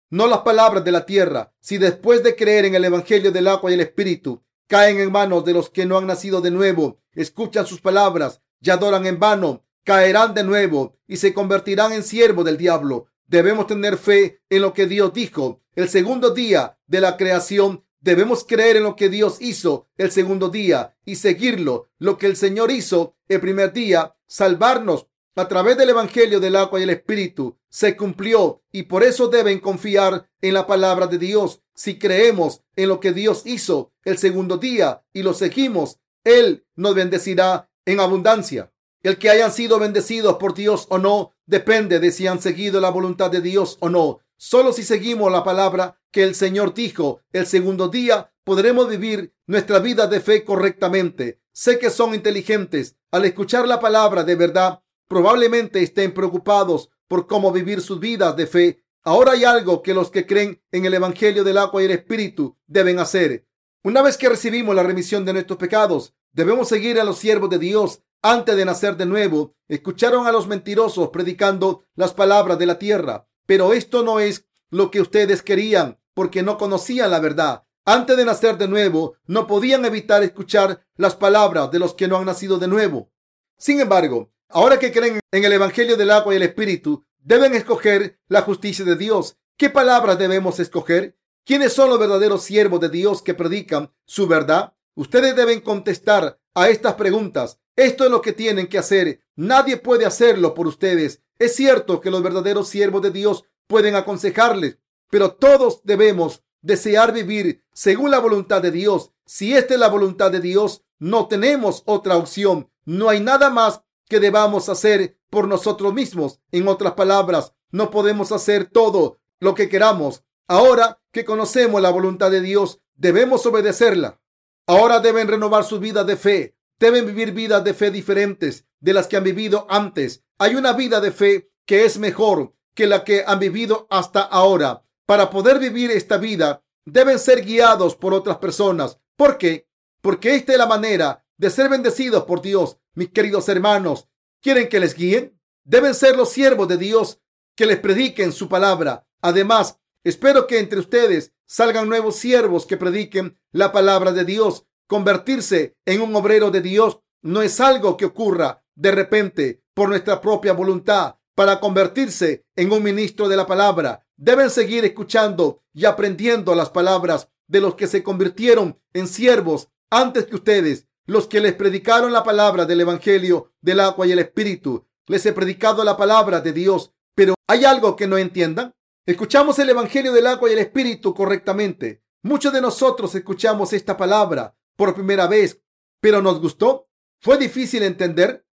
no las palabras de la tierra. Si después de creer en el Evangelio del agua y el Espíritu, caen en manos de los que no han nacido de nuevo, escuchan sus palabras y adoran en vano, caerán de nuevo y se convertirán en siervos del diablo. Debemos tener fe en lo que Dios dijo el segundo día de la creación. Debemos creer en lo que Dios hizo el segundo día y seguirlo. Lo que el Señor hizo el primer día, salvarnos a través del Evangelio del agua y el Espíritu, se cumplió y por eso deben confiar en la palabra de Dios. Si creemos en lo que Dios hizo el segundo día y lo seguimos, Él nos bendecirá en abundancia. El que hayan sido bendecidos por Dios o no depende de si han seguido la voluntad de Dios o no. Solo si seguimos la palabra que el Señor dijo el segundo día, podremos vivir nuestra vida de fe correctamente. Sé que son inteligentes. Al escuchar la palabra de verdad, probablemente estén preocupados por cómo vivir sus vidas de fe. Ahora hay algo que los que creen en el Evangelio del agua y el Espíritu deben hacer. Una vez que recibimos la remisión de nuestros pecados, debemos seguir a los siervos de Dios antes de nacer de nuevo, escucharon a los mentirosos predicando las palabras de la tierra. Pero esto no es lo que ustedes querían, porque no conocían la verdad. Antes de nacer de nuevo, no podían evitar escuchar las palabras de los que no han nacido de nuevo. Sin embargo, ahora que creen en el Evangelio del agua y el Espíritu, deben escoger la justicia de Dios. ¿Qué palabras debemos escoger? ¿Quiénes son los verdaderos siervos de Dios que predican su verdad? Ustedes deben contestar a estas preguntas. Esto es lo que tienen que hacer. Nadie puede hacerlo por ustedes. Es cierto que los verdaderos siervos de Dios pueden aconsejarles, pero todos debemos desear vivir según la voluntad de Dios. Si esta es la voluntad de Dios, no tenemos otra opción. No hay nada más que debamos hacer por nosotros mismos. En otras palabras, no podemos hacer todo lo que queramos. Ahora que conocemos la voluntad de Dios, debemos obedecerla. Ahora deben renovar su vida de fe. Deben vivir vidas de fe diferentes de las que han vivido antes. Hay una vida de fe que es mejor que la que han vivido hasta ahora. Para poder vivir esta vida, deben ser guiados por otras personas. ¿Por qué? Porque esta es la manera de ser bendecidos por Dios. Mis queridos hermanos, ¿quieren que les guíen? Deben ser los siervos de Dios que les prediquen su palabra. Además, espero que entre ustedes salgan nuevos siervos que prediquen la palabra de Dios. Convertirse en un obrero de Dios no es algo que ocurra de repente por nuestra propia voluntad. Para convertirse en un ministro de la palabra, deben seguir escuchando y aprendiendo las palabras de los que se convirtieron en siervos antes que ustedes, los que les predicaron la palabra del Evangelio del agua y el Espíritu. Les he predicado la palabra de Dios, pero ¿hay algo que no entiendan? Escuchamos el Evangelio del agua y el Espíritu correctamente. Muchos de nosotros escuchamos esta palabra por primera vez, pero ¿nos gustó? ¿Fue difícil entender?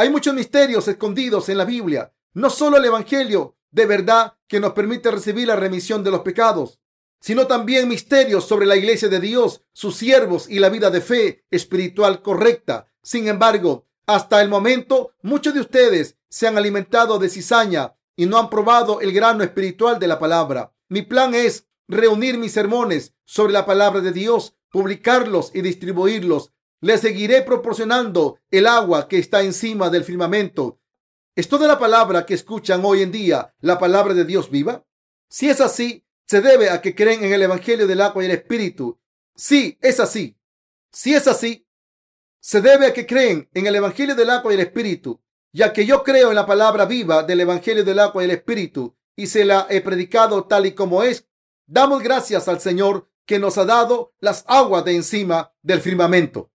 Hay muchos misterios escondidos en la Biblia, no solo el Evangelio de verdad que nos permite recibir la remisión de los pecados, sino también misterios sobre la iglesia de Dios, sus siervos y la vida de fe espiritual correcta. Sin embargo, hasta el momento, muchos de ustedes se han alimentado de cizaña y no han probado el grano espiritual de la palabra. Mi plan es reunir mis sermones sobre la palabra de Dios, publicarlos y distribuirlos. Les seguiré proporcionando el agua que está encima del firmamento. ¿Es toda la palabra que escuchan hoy en día la palabra de Dios viva? Si es así, se debe a que creen en el Evangelio del agua y el Espíritu. Sí, es así. Si es así, se debe a que creen en el Evangelio del agua y el Espíritu ya que yo creo en la palabra viva del Evangelio del agua y el Espíritu y se la he predicado tal y como es, damos gracias al Señor que nos ha dado las aguas de encima del firmamento.